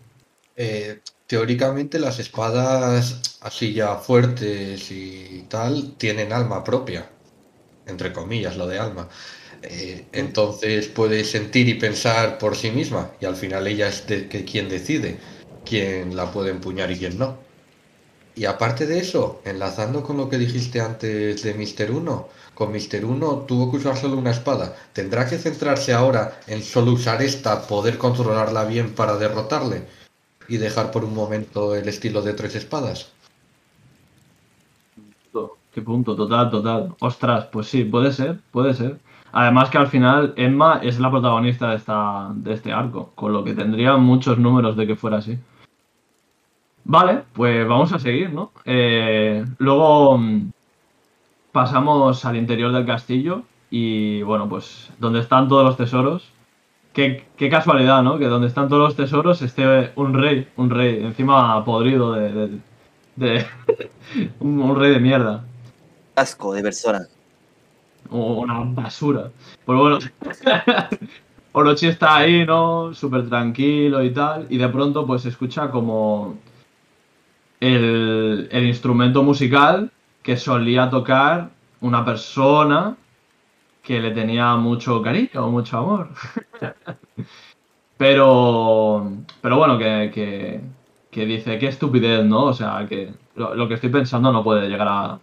Eh, teóricamente las espadas así ya fuertes y tal tienen alma propia, entre comillas, lo de alma. Eh, entonces puede sentir y pensar por sí misma y al final ella es de, que quien decide quién la puede empuñar y quién no. Y aparte de eso, enlazando con lo que dijiste antes de Mister 1, con Mister 1 tuvo que usar solo una espada. ¿Tendrá que centrarse ahora en solo usar esta, poder controlarla bien para derrotarle? y dejar por un momento el estilo de tres espadas. Qué punto, total, total. Ostras, pues sí, puede ser, puede ser. Además que al final Emma es la protagonista de, esta, de este arco, con lo que tendría muchos números de que fuera así. Vale, pues vamos a seguir, ¿no? Eh, luego mm, pasamos al interior del castillo y bueno, pues donde están todos los tesoros. Qué, qué casualidad, ¿no? Que donde están todos los tesoros esté un rey, un rey, encima podrido de... de- de- [LAUGHS] un, un rey de mierda. Asco de persona. o una basura. Pues bueno, [LAUGHS] Orochi está ahí, ¿no? Súper tranquilo y tal, y de pronto pues se escucha como el, el instrumento musical que solía tocar una persona que le tenía mucho cariño, mucho amor. [LAUGHS] pero, pero bueno, que, que, que dice, qué estupidez, ¿no? O sea, que lo, lo que estoy pensando no puede llegar a,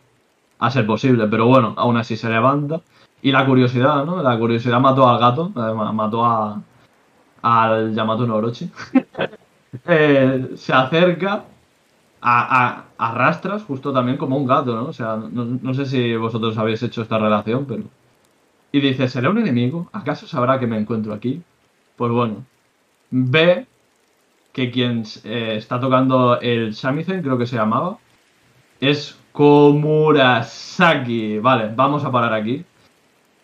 a ser posible, pero bueno, aún así se levanta. Y la curiosidad, ¿no? La curiosidad mató al gato, además, mató a, al Yamato no Orochi. [LAUGHS] Eh, se acerca a, a- a rastras, justo también como un gato, ¿no? O sea, no, no sé si vosotros habéis hecho esta relación, pero... Y dice, ¿será un enemigo? ¿Acaso sabrá que me encuentro aquí? Pues bueno, ve que quien eh, está tocando el shamisen, creo que se llamaba, es Komurasaki. Vale, vamos a parar aquí.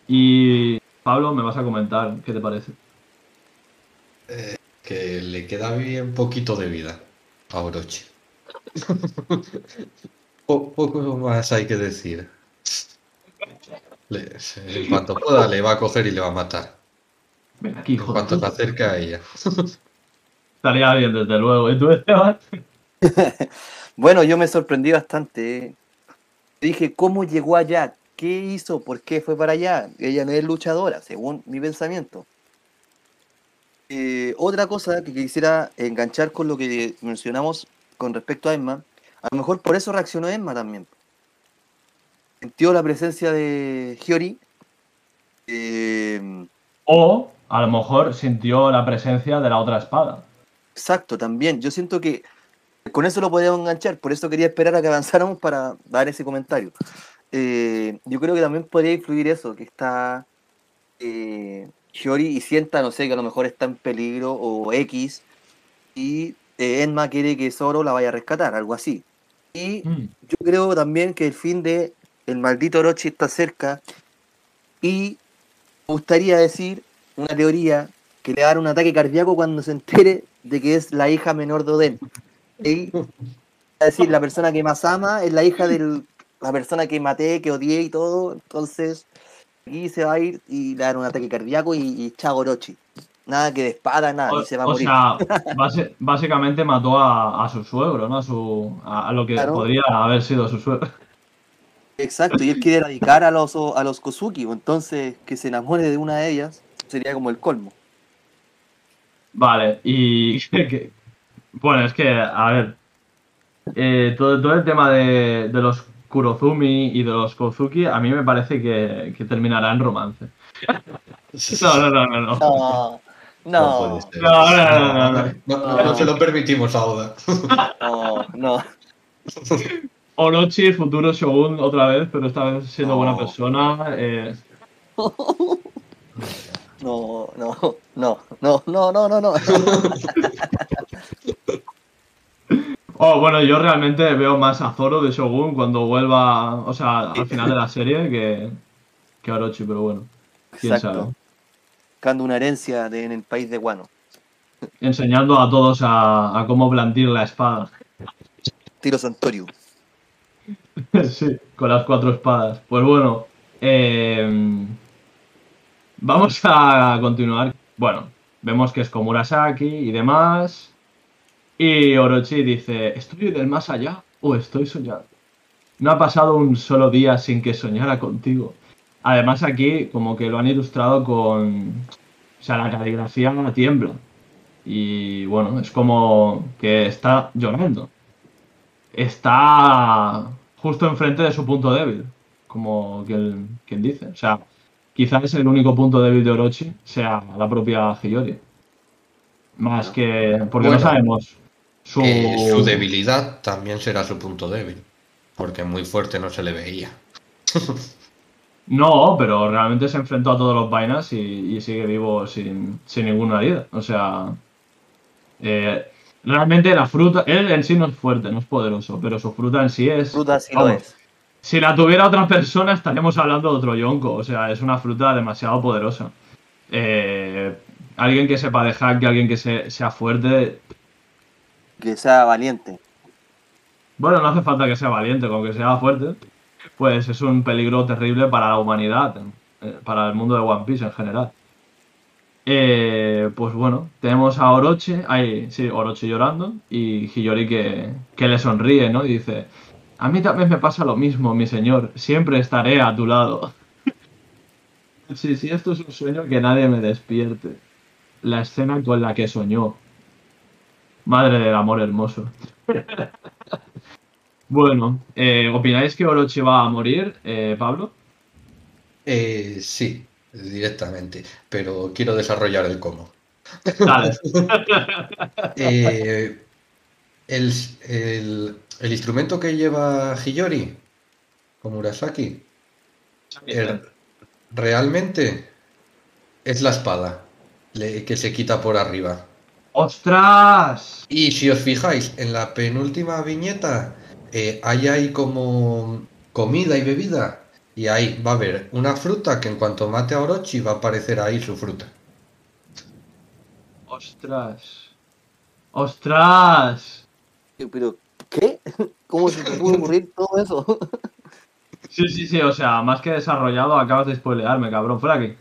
Y Pablo, me vas a comentar qué te parece. Que le queda bien poquito de vida a Orochi. Po- poco más hay que decir. Le- en cuanto pueda, le va a coger y le va a matar. Ven aquí, En hijo cuanto se acerque a ella. [LAUGHS] Estaría bien, desde luego. ¿Y tú, Esteban? [LAUGHS] Bueno, yo me sorprendí bastante. eh. Dije, ¿cómo llegó allá? ¿Qué hizo? ¿Por qué fue para allá? Ella no es luchadora, según mi pensamiento. Eh, otra cosa que quisiera enganchar con lo que mencionamos con respecto a Emma, a lo mejor por eso reaccionó Emma también. Sintió la presencia de Hyori. eh, O a lo mejor sintió la presencia de la otra espada. Exacto, también. Yo siento que con eso lo podíamos enganchar, por eso quería esperar a que avanzáramos para dar ese comentario. Eh, yo creo que también podría influir eso, que está eh, y sienta, no sé, que a lo mejor está en peligro o X, y eh, Enma quiere que Zoro la vaya a rescatar, algo así. Y Mm. yo creo también que el fin de el maldito Orochi está cerca y me gustaría decir una teoría que le va a dar un ataque cardíaco cuando se entere de que es la hija menor de Oden. Y, es decir, la persona que más ama es la hija de la persona que maté, que odié y todo. Entonces, aquí se va a ir y le va a dar un ataque cardíaco y, y chao Orochi. Nada que de espada, nada, O, y se va a o morir. sea, [LAUGHS] base- básicamente mató a, a su suegro, ¿no? A, su, a, a lo que Claro. podría haber sido su suegro. Exacto, y él quiere erradicar a los, a los Kozuki, pues, entonces que se enamore de una de ellas sería como el colmo. Vale, y [LAUGHS] que- bueno, es que, a ver, eh, todo, todo el tema de, de los Kurozumi y de los Kozuki, a mí me parece que, que terminará en romance. [LAUGHS] No, no, no, no, no. No, No no. No, no, no, no, no. No, no, no se lo permitimos a Oda. no, no. [LAUGHS] Orochi, futuro Shogun otra vez, pero esta vez siendo No. buena persona. eh, No, no, no, no, no, no, no, no. [LAUGHS] Oh, bueno, yo realmente veo más a Zoro de Shogun cuando vuelva, o sea, al final de la serie que, que a Orochi, pero bueno, quién Exacto. sabe. Buscando una herencia de- en el país de Guano. Enseñando a todos a, a cómo blandir la espada. Tiro Santorio. [LAUGHS] sí, con las cuatro espadas. Pues bueno, eh, vamos a continuar. Bueno, vemos que es como Murasaki y demás. Y Orochi dice, ¿estoy en el más allá o estoy soñando? No ha pasado un solo día sin que soñara contigo. Además aquí como que lo han ilustrado con... O sea, la caligrafía tiembla. Y bueno, es como que está llorando está justo enfrente de su punto débil, como quien, quien dice. O sea, quizás el único punto débil de Orochi sea la propia Hiyori. Más que. Porque Bueno, no sabemos su. Su debilidad también será su punto débil. Porque muy fuerte no se le veía. [LAUGHS] No, pero realmente se enfrentó a todos los vainas y, y sigue vivo sin, sin ninguna herida. O sea. eh, realmente la fruta. Él en sí no es fuerte, no es poderoso, pero su fruta en sí es. Fruta sí lo es. Si la tuviera otra persona estaríamos hablando de otro yonko, o sea, es una fruta demasiado poderosa. Eh, alguien que sepa de hack, alguien que se- sea fuerte, Que sea valiente. bueno, no hace falta que sea valiente, con que sea fuerte, pues es un peligro terrible para la humanidad, eh, para el mundo de One Piece en general. Eh, pues bueno, tenemos a Orochi, ahí, sí, Orochi llorando y Hiyori que, que le sonríe, ¿no? Y dice, a mí también me pasa lo mismo, mi señor, siempre estaré a tu lado. [LAUGHS] Sí, sí, esto es un sueño que nadie me despierte. La escena con la que soñó. Madre del amor hermoso. [LAUGHS] bueno, eh, ¿opináis que Orochi va a morir, eh, Pablo? Eh, sí, directamente, pero quiero desarrollar el cómo. Dale. [LAUGHS] Eh, el, el- el instrumento que lleva Hiyori, Murasaki, er- realmente es la espada le- que se quita por arriba. ¡Ostras! Y si os fijáis, en la penúltima viñeta eh, hay ahí como comida y bebida. Y ahí va a haber una fruta que en cuanto mate a Orochi va a aparecer ahí su fruta. ¡Ostras! ¡Ostras! Pero, ¿qué? [LAUGHS] ¿Cómo se te pudo [LAUGHS] ocurrir todo eso? [LAUGHS] Sí, sí, sí, o sea, más que desarrollado, acabas de spoilearme, cabrón. Fuera aquí.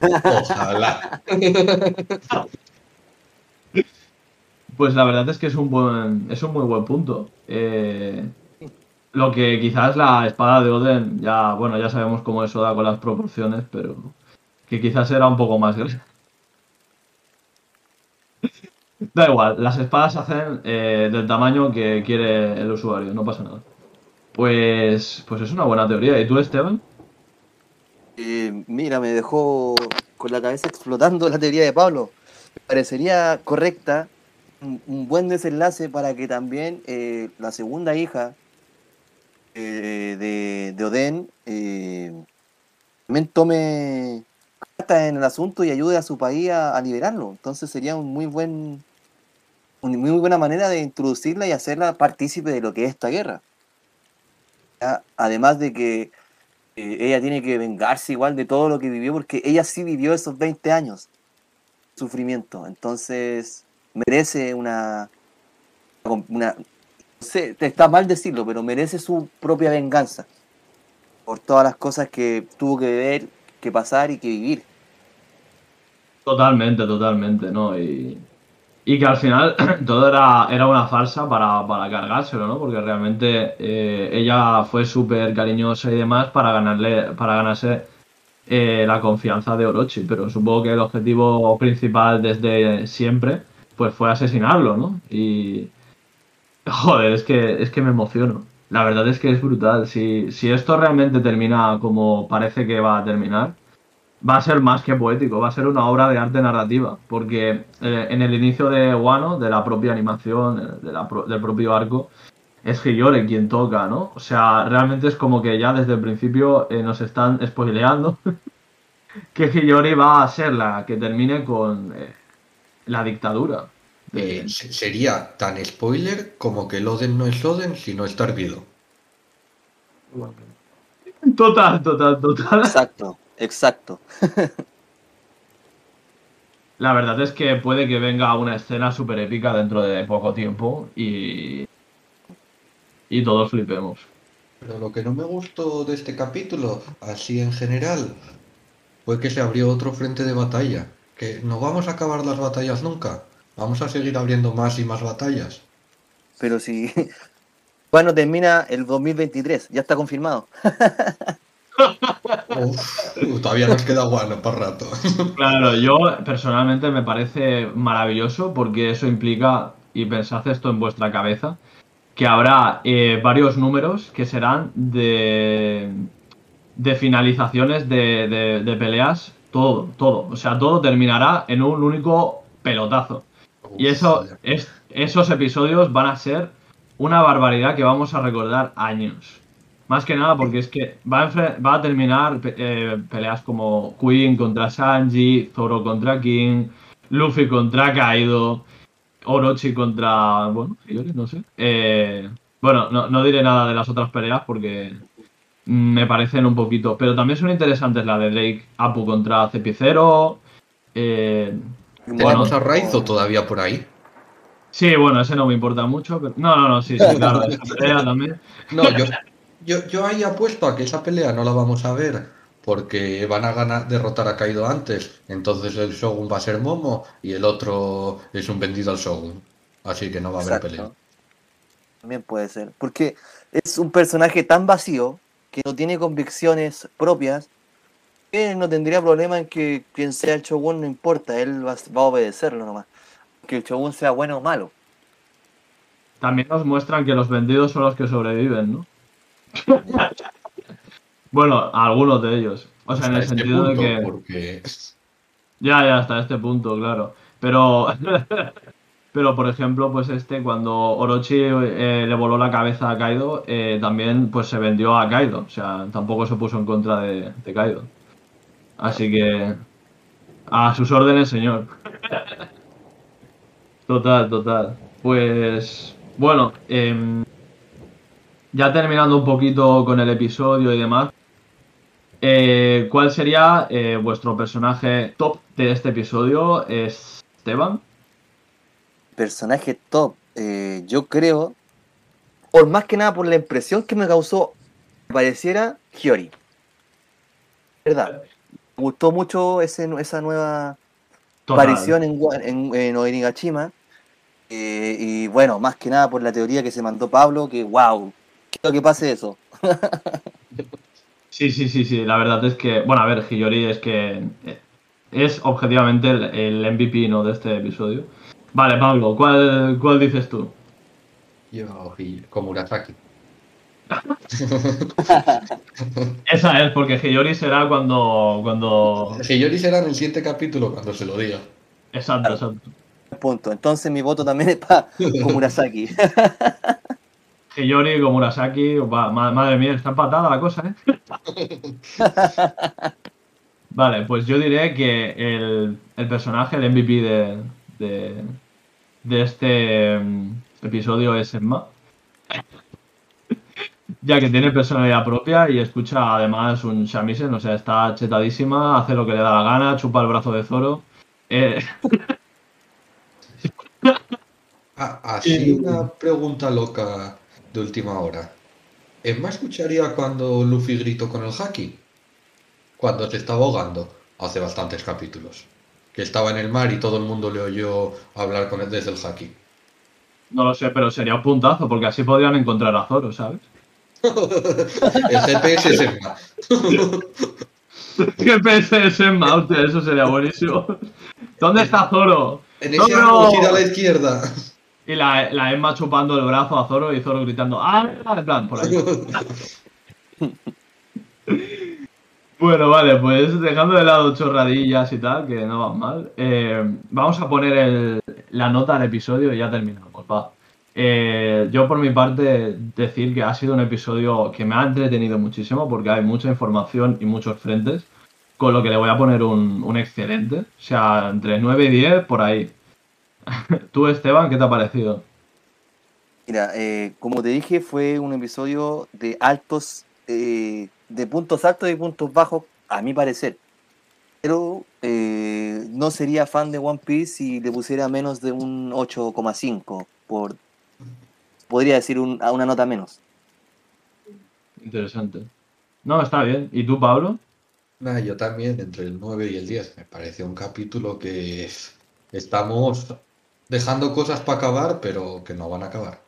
Ojalá. Pues la verdad es que es un buen, es un muy buen punto. Eh, lo que quizás la espada de Oden, ya, bueno, ya sabemos cómo es Oda con las proporciones, pero que quizás era un poco más grande. [LAUGHS] Da igual, las espadas se hacen eh, del tamaño que quiere el usuario, no pasa nada. Pues, pues es una buena teoría. ¿Y tú, Esteban? Eh, mira, me dejó con la cabeza explotando la teoría de Pablo. Me parecería correcta, un, buen desenlace para que también eh, la segunda hija eh, de, de Oden eh, también tome carta en el asunto y ayude a su país a, liberarlo. Entonces sería un muy buen, una muy buena manera de introducirla y hacerla partícipe de lo que es esta guerra. Además de que ella tiene que vengarse igual de todo lo que vivió, porque ella sí vivió esos 20 años de sufrimiento. Entonces, merece una. una no sé, está mal decirlo, pero merece su propia venganza por todas las cosas que tuvo que ver, que pasar y que vivir. Totalmente, totalmente, ¿no? Y, y que al final [CLEARS THROAT] todo era, era una farsa para, para cargárselo, ¿no? Porque realmente eh, ella fue súper cariñosa y demás para ganarle, para ganarse eh, la confianza de Orochi, pero supongo que el objetivo principal desde siempre pues fue asesinarlo, ¿no? Y joder, es que, es que me emociono. La verdad es que es brutal. Si, si esto realmente termina como parece que va a terminar, va a ser más que poético, va a ser una obra de arte narrativa, porque eh, en el inicio de Wano, de la propia animación, eh, de la del propio arco, es Hiyori quien toca, ¿no? O sea, realmente es como que ya desde el principio eh, nos están spoileando [LAUGHS] que Hiyori va a ser la que termine con la dictadura. de- Eh, se- sería tan spoiler como que el Oden no es Oden si no está hervido. Total, total, total. Exacto, exacto. [LAUGHS] La verdad es que puede que venga una escena súper épica dentro de poco tiempo y. y todos flipemos. Pero lo que no me gustó de este capítulo, así en general, fue que se abrió otro frente de batalla. Que no vamos a acabar las batallas nunca. Vamos a seguir abriendo más y más batallas. Pero si. [LAUGHS] Bueno, termina el 2023, ya está confirmado. [LAUGHS] Uf, todavía nos queda guano para rato. [LAUGHS] Claro, yo personalmente me parece maravilloso porque eso implica, y pensad esto en vuestra cabeza, que habrá eh, varios números que serán de, de finalizaciones de, de- de peleas, todo, todo. O sea, todo terminará en un único pelotazo. Y eso, es, esos episodios van a ser una barbaridad que vamos a recordar años. Más que nada porque es que va a, va a terminar eh, peleas como Queen contra Sanji, Zoro contra King, Luffy contra Kaido, Orochi contra... Bueno, no sé. Eh, bueno, no, no diré nada de las otras peleas porque me parecen un poquito... Pero también son interesantes la de Drake Apu contra Cepicero. Eh, ¿Tenemos Bueno, a Raizo todavía por ahí? Sí, bueno, ese no me importa mucho, pero... No, no, no, sí, sí, claro, [LAUGHS] esa pelea también. No, yo, yo, yo ahí apuesto a que esa pelea no la vamos a ver porque van a ganar, derrotar a Kaido antes. Entonces el Shogun va a ser Momo y el otro es un vendido al Shogun. Así que no va a haber pelea. También puede ser. Porque es un personaje tan vacío que no tiene convicciones propias Él no tendría problema en que quien sea el Shogun no importa, él va, va a obedecerlo nomás. Que el Shogun sea bueno o malo. También nos muestran que los vendidos son los que sobreviven, ¿no? [LAUGHS] bueno, algunos de ellos. O sea, en el este sentido punto, de que. Porque Ya, ya, hasta este punto, claro. Pero, [LAUGHS] pero por ejemplo, pues este, cuando Orochi eh, le voló la cabeza a Kaido, eh, también pues se vendió a Kaido. O sea, tampoco se puso en contra de, de Kaido. Así que, a sus órdenes, señor. [LAUGHS] Total, total. Pues, bueno, em, ya terminando un poquito con el episodio y demás, eh, ¿cuál sería vuestro personaje top de este episodio? Esteban. Personaje top, eh, yo creo, por más que nada por la impresión que me causó, pareciera Hiyori. ¿Verdad? Me gustó mucho ese, esa nueva Total. aparición en, en, en. Eh, y bueno, más que nada por la teoría que se mandó Pablo, que wow, quiero que pase eso. Sí, sí, sí, sí. La verdad es que, bueno, a ver, Hiyori es que eh, es objetivamente el, el MVP, ¿no? De este episodio. Vale, Pablo, ¿cuál, cuál dices tú? yo, y como Urasaki. [LAUGHS] Esa es, porque Hiyori será cuando. cuando... Hiyori será en el siguiente capítulo cuando se lo diga. Exacto, exacto. Punto. Entonces mi voto también es para Komurasaki. [LAUGHS] Hiyori, Komurasaki, madre mía, está empatada la cosa, ¿eh? [LAUGHS] vale, pues yo diré que el, el personaje, el MVP de, de, de este mm, episodio es Emma. [LAUGHS] ya que tiene personalidad propia y escucha además un shamisen, o sea, está chetadísima, hace lo que le da la gana, chupa el brazo de Zoro. Eh, [LAUGHS] Ah, así Sí. una pregunta loca de última hora. ¿Emma escucharía cuando Luffy gritó con el haki? Cuando se estaba ahogando, hace bastantes capítulos. Que estaba en el mar y todo el mundo le oyó hablar con él desde el haki. no lo sé, pero sería un puntazo, porque así podrían encontrar a Zoro, ¿sabes? [LAUGHS] El GPS es Emma. ¿Qué PSS en Mount? [LAUGHS] Eso sería buenísimo. ¿Dónde está Zoro? En ese árbol gira a la izquierda. Y la, la Emma chupando el brazo a Zoro y Zoro gritando ¡Ah! En plan, por ahí. [LAUGHS] Bueno, vale, pues dejando de lado chorradillas y tal, que no van mal, eh, vamos a poner la nota al episodio y ya terminamos, va. Eh, yo por mi parte decir que ha sido un episodio que me ha entretenido muchísimo porque hay mucha información y muchos frentes, con lo que le voy a poner un, un excelente, o sea, entre 9 y 10 por ahí. [LAUGHS] Tú, Esteban, ¿qué te ha parecido? Mira, eh, como te dije, fue un episodio de altos, eh, de puntos altos y puntos bajos, a mi parecer. Pero eh, no sería fan de One Piece si le pusiera menos de un 8,5 por, podría decir un- a una nota menos. Interesante. No, está bien. ¿Y tú, Pablo? Nah, yo también, entre el 9 y el 10. Me parece un capítulo que estamos dejando cosas para acabar, pero que no van a acabar.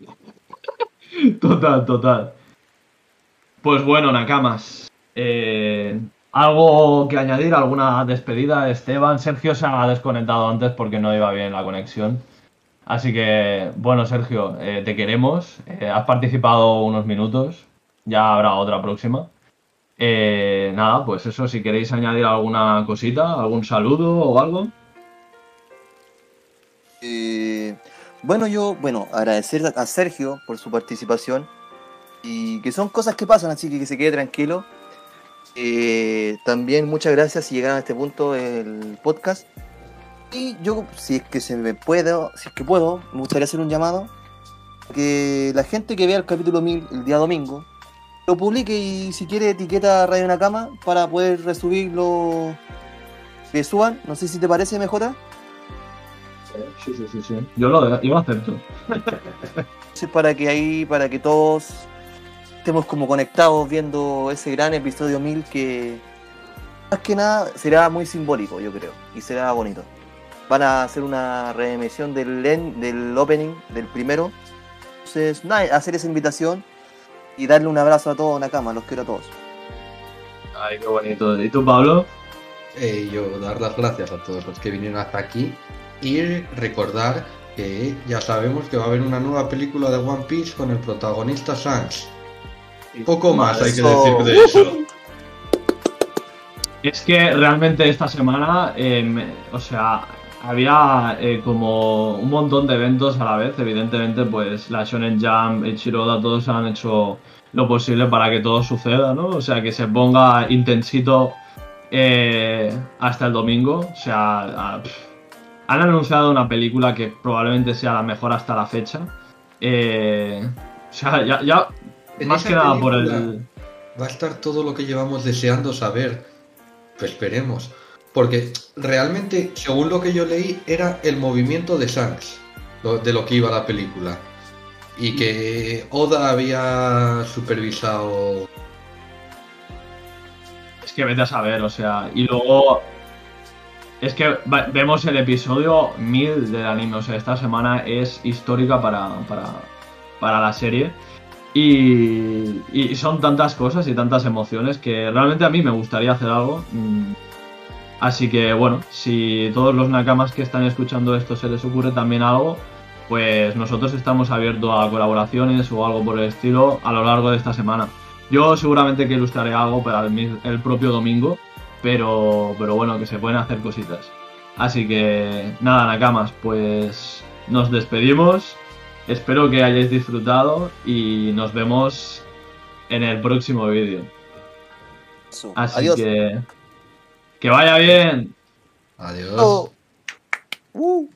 [LAUGHS] Total, total. Pues bueno, Nakamas. eh, ¿Algo que añadir? ¿Alguna despedida? Esteban, Sergio se ha desconectado antes porque no iba bien la conexión. Así que, bueno, Sergio, eh, te queremos. eh, has participado unos minutos. Ya habrá otra próxima. Nada, pues eso, si queréis añadir alguna cosita, algún saludo o algo. Bueno, yo, bueno, agradecer a Sergio por su participación y que son cosas que pasan, así que que se quede tranquilo. Eh, también muchas gracias si llegaron a este punto del podcast. Y yo, si es que se me puedo, si es que puedo, me gustaría hacer un llamado que la gente que vea el capítulo 1000 el día domingo lo publique y si quiere etiqueta Radio Nakama para poder resubir lo que suban. No sé si te parece, mejor. Sí, sí, sí, sí. Yo lo yo lo acepto. Entonces, para que ahí, para que todos estemos como conectados viendo ese gran episodio 1000 que más que nada será muy simbólico, yo creo, y será bonito. Van a hacer una reemisión del, en- del opening, del primero. Entonces, nada, hacer esa invitación y darle un abrazo a todos Nakama, los quiero a todos. Ay, qué bonito. ¿Y tú, Pablo? Eh, yo dar las gracias a todos los que vinieron hasta aquí y recordar que ya sabemos que va a haber una nueva película de One Piece con el protagonista Shanks. Poco más hay que decir de eso. Es que realmente esta semana, eh, me- o sea, había eh, como un montón de eventos a la vez. Evidentemente, pues la Shonen Jump, Ichiroda, todos han hecho lo posible para que todo suceda, ¿no? O sea, que se ponga intensito eh, hasta el domingo. O sea, a- han anunciado una película que probablemente sea la mejor hasta la fecha. Eh, o sea, ya, ya En más que nada por el... Va a estar todo lo que llevamos deseando saber. Pues esperemos. Porque realmente, según lo que yo leí, era el movimiento de Shanks de lo que iba la película. Y que Oda había supervisado. Es que vete a saber, o sea, y luego es que vemos el episodio 1000 del anime, o sea, esta semana es histórica para, para, para la serie. Y, y son tantas cosas y tantas emociones que realmente a mí me gustaría hacer algo. mm. Así que bueno, si todos los nakamas que están escuchando esto se les ocurre también algo, pues nosotros estamos abiertos a colaboraciones o algo por el estilo a lo largo de esta semana. Yo seguramente que ilustraré algo para el, el propio domingo, pero, pero bueno, que se pueden hacer cositas. Así que nada, Nakamas, pues nos despedimos. Espero que hayáis disfrutado y nos vemos en el próximo vídeo. Así Adiós. que que vaya bien. Adiós. Oh. Uh.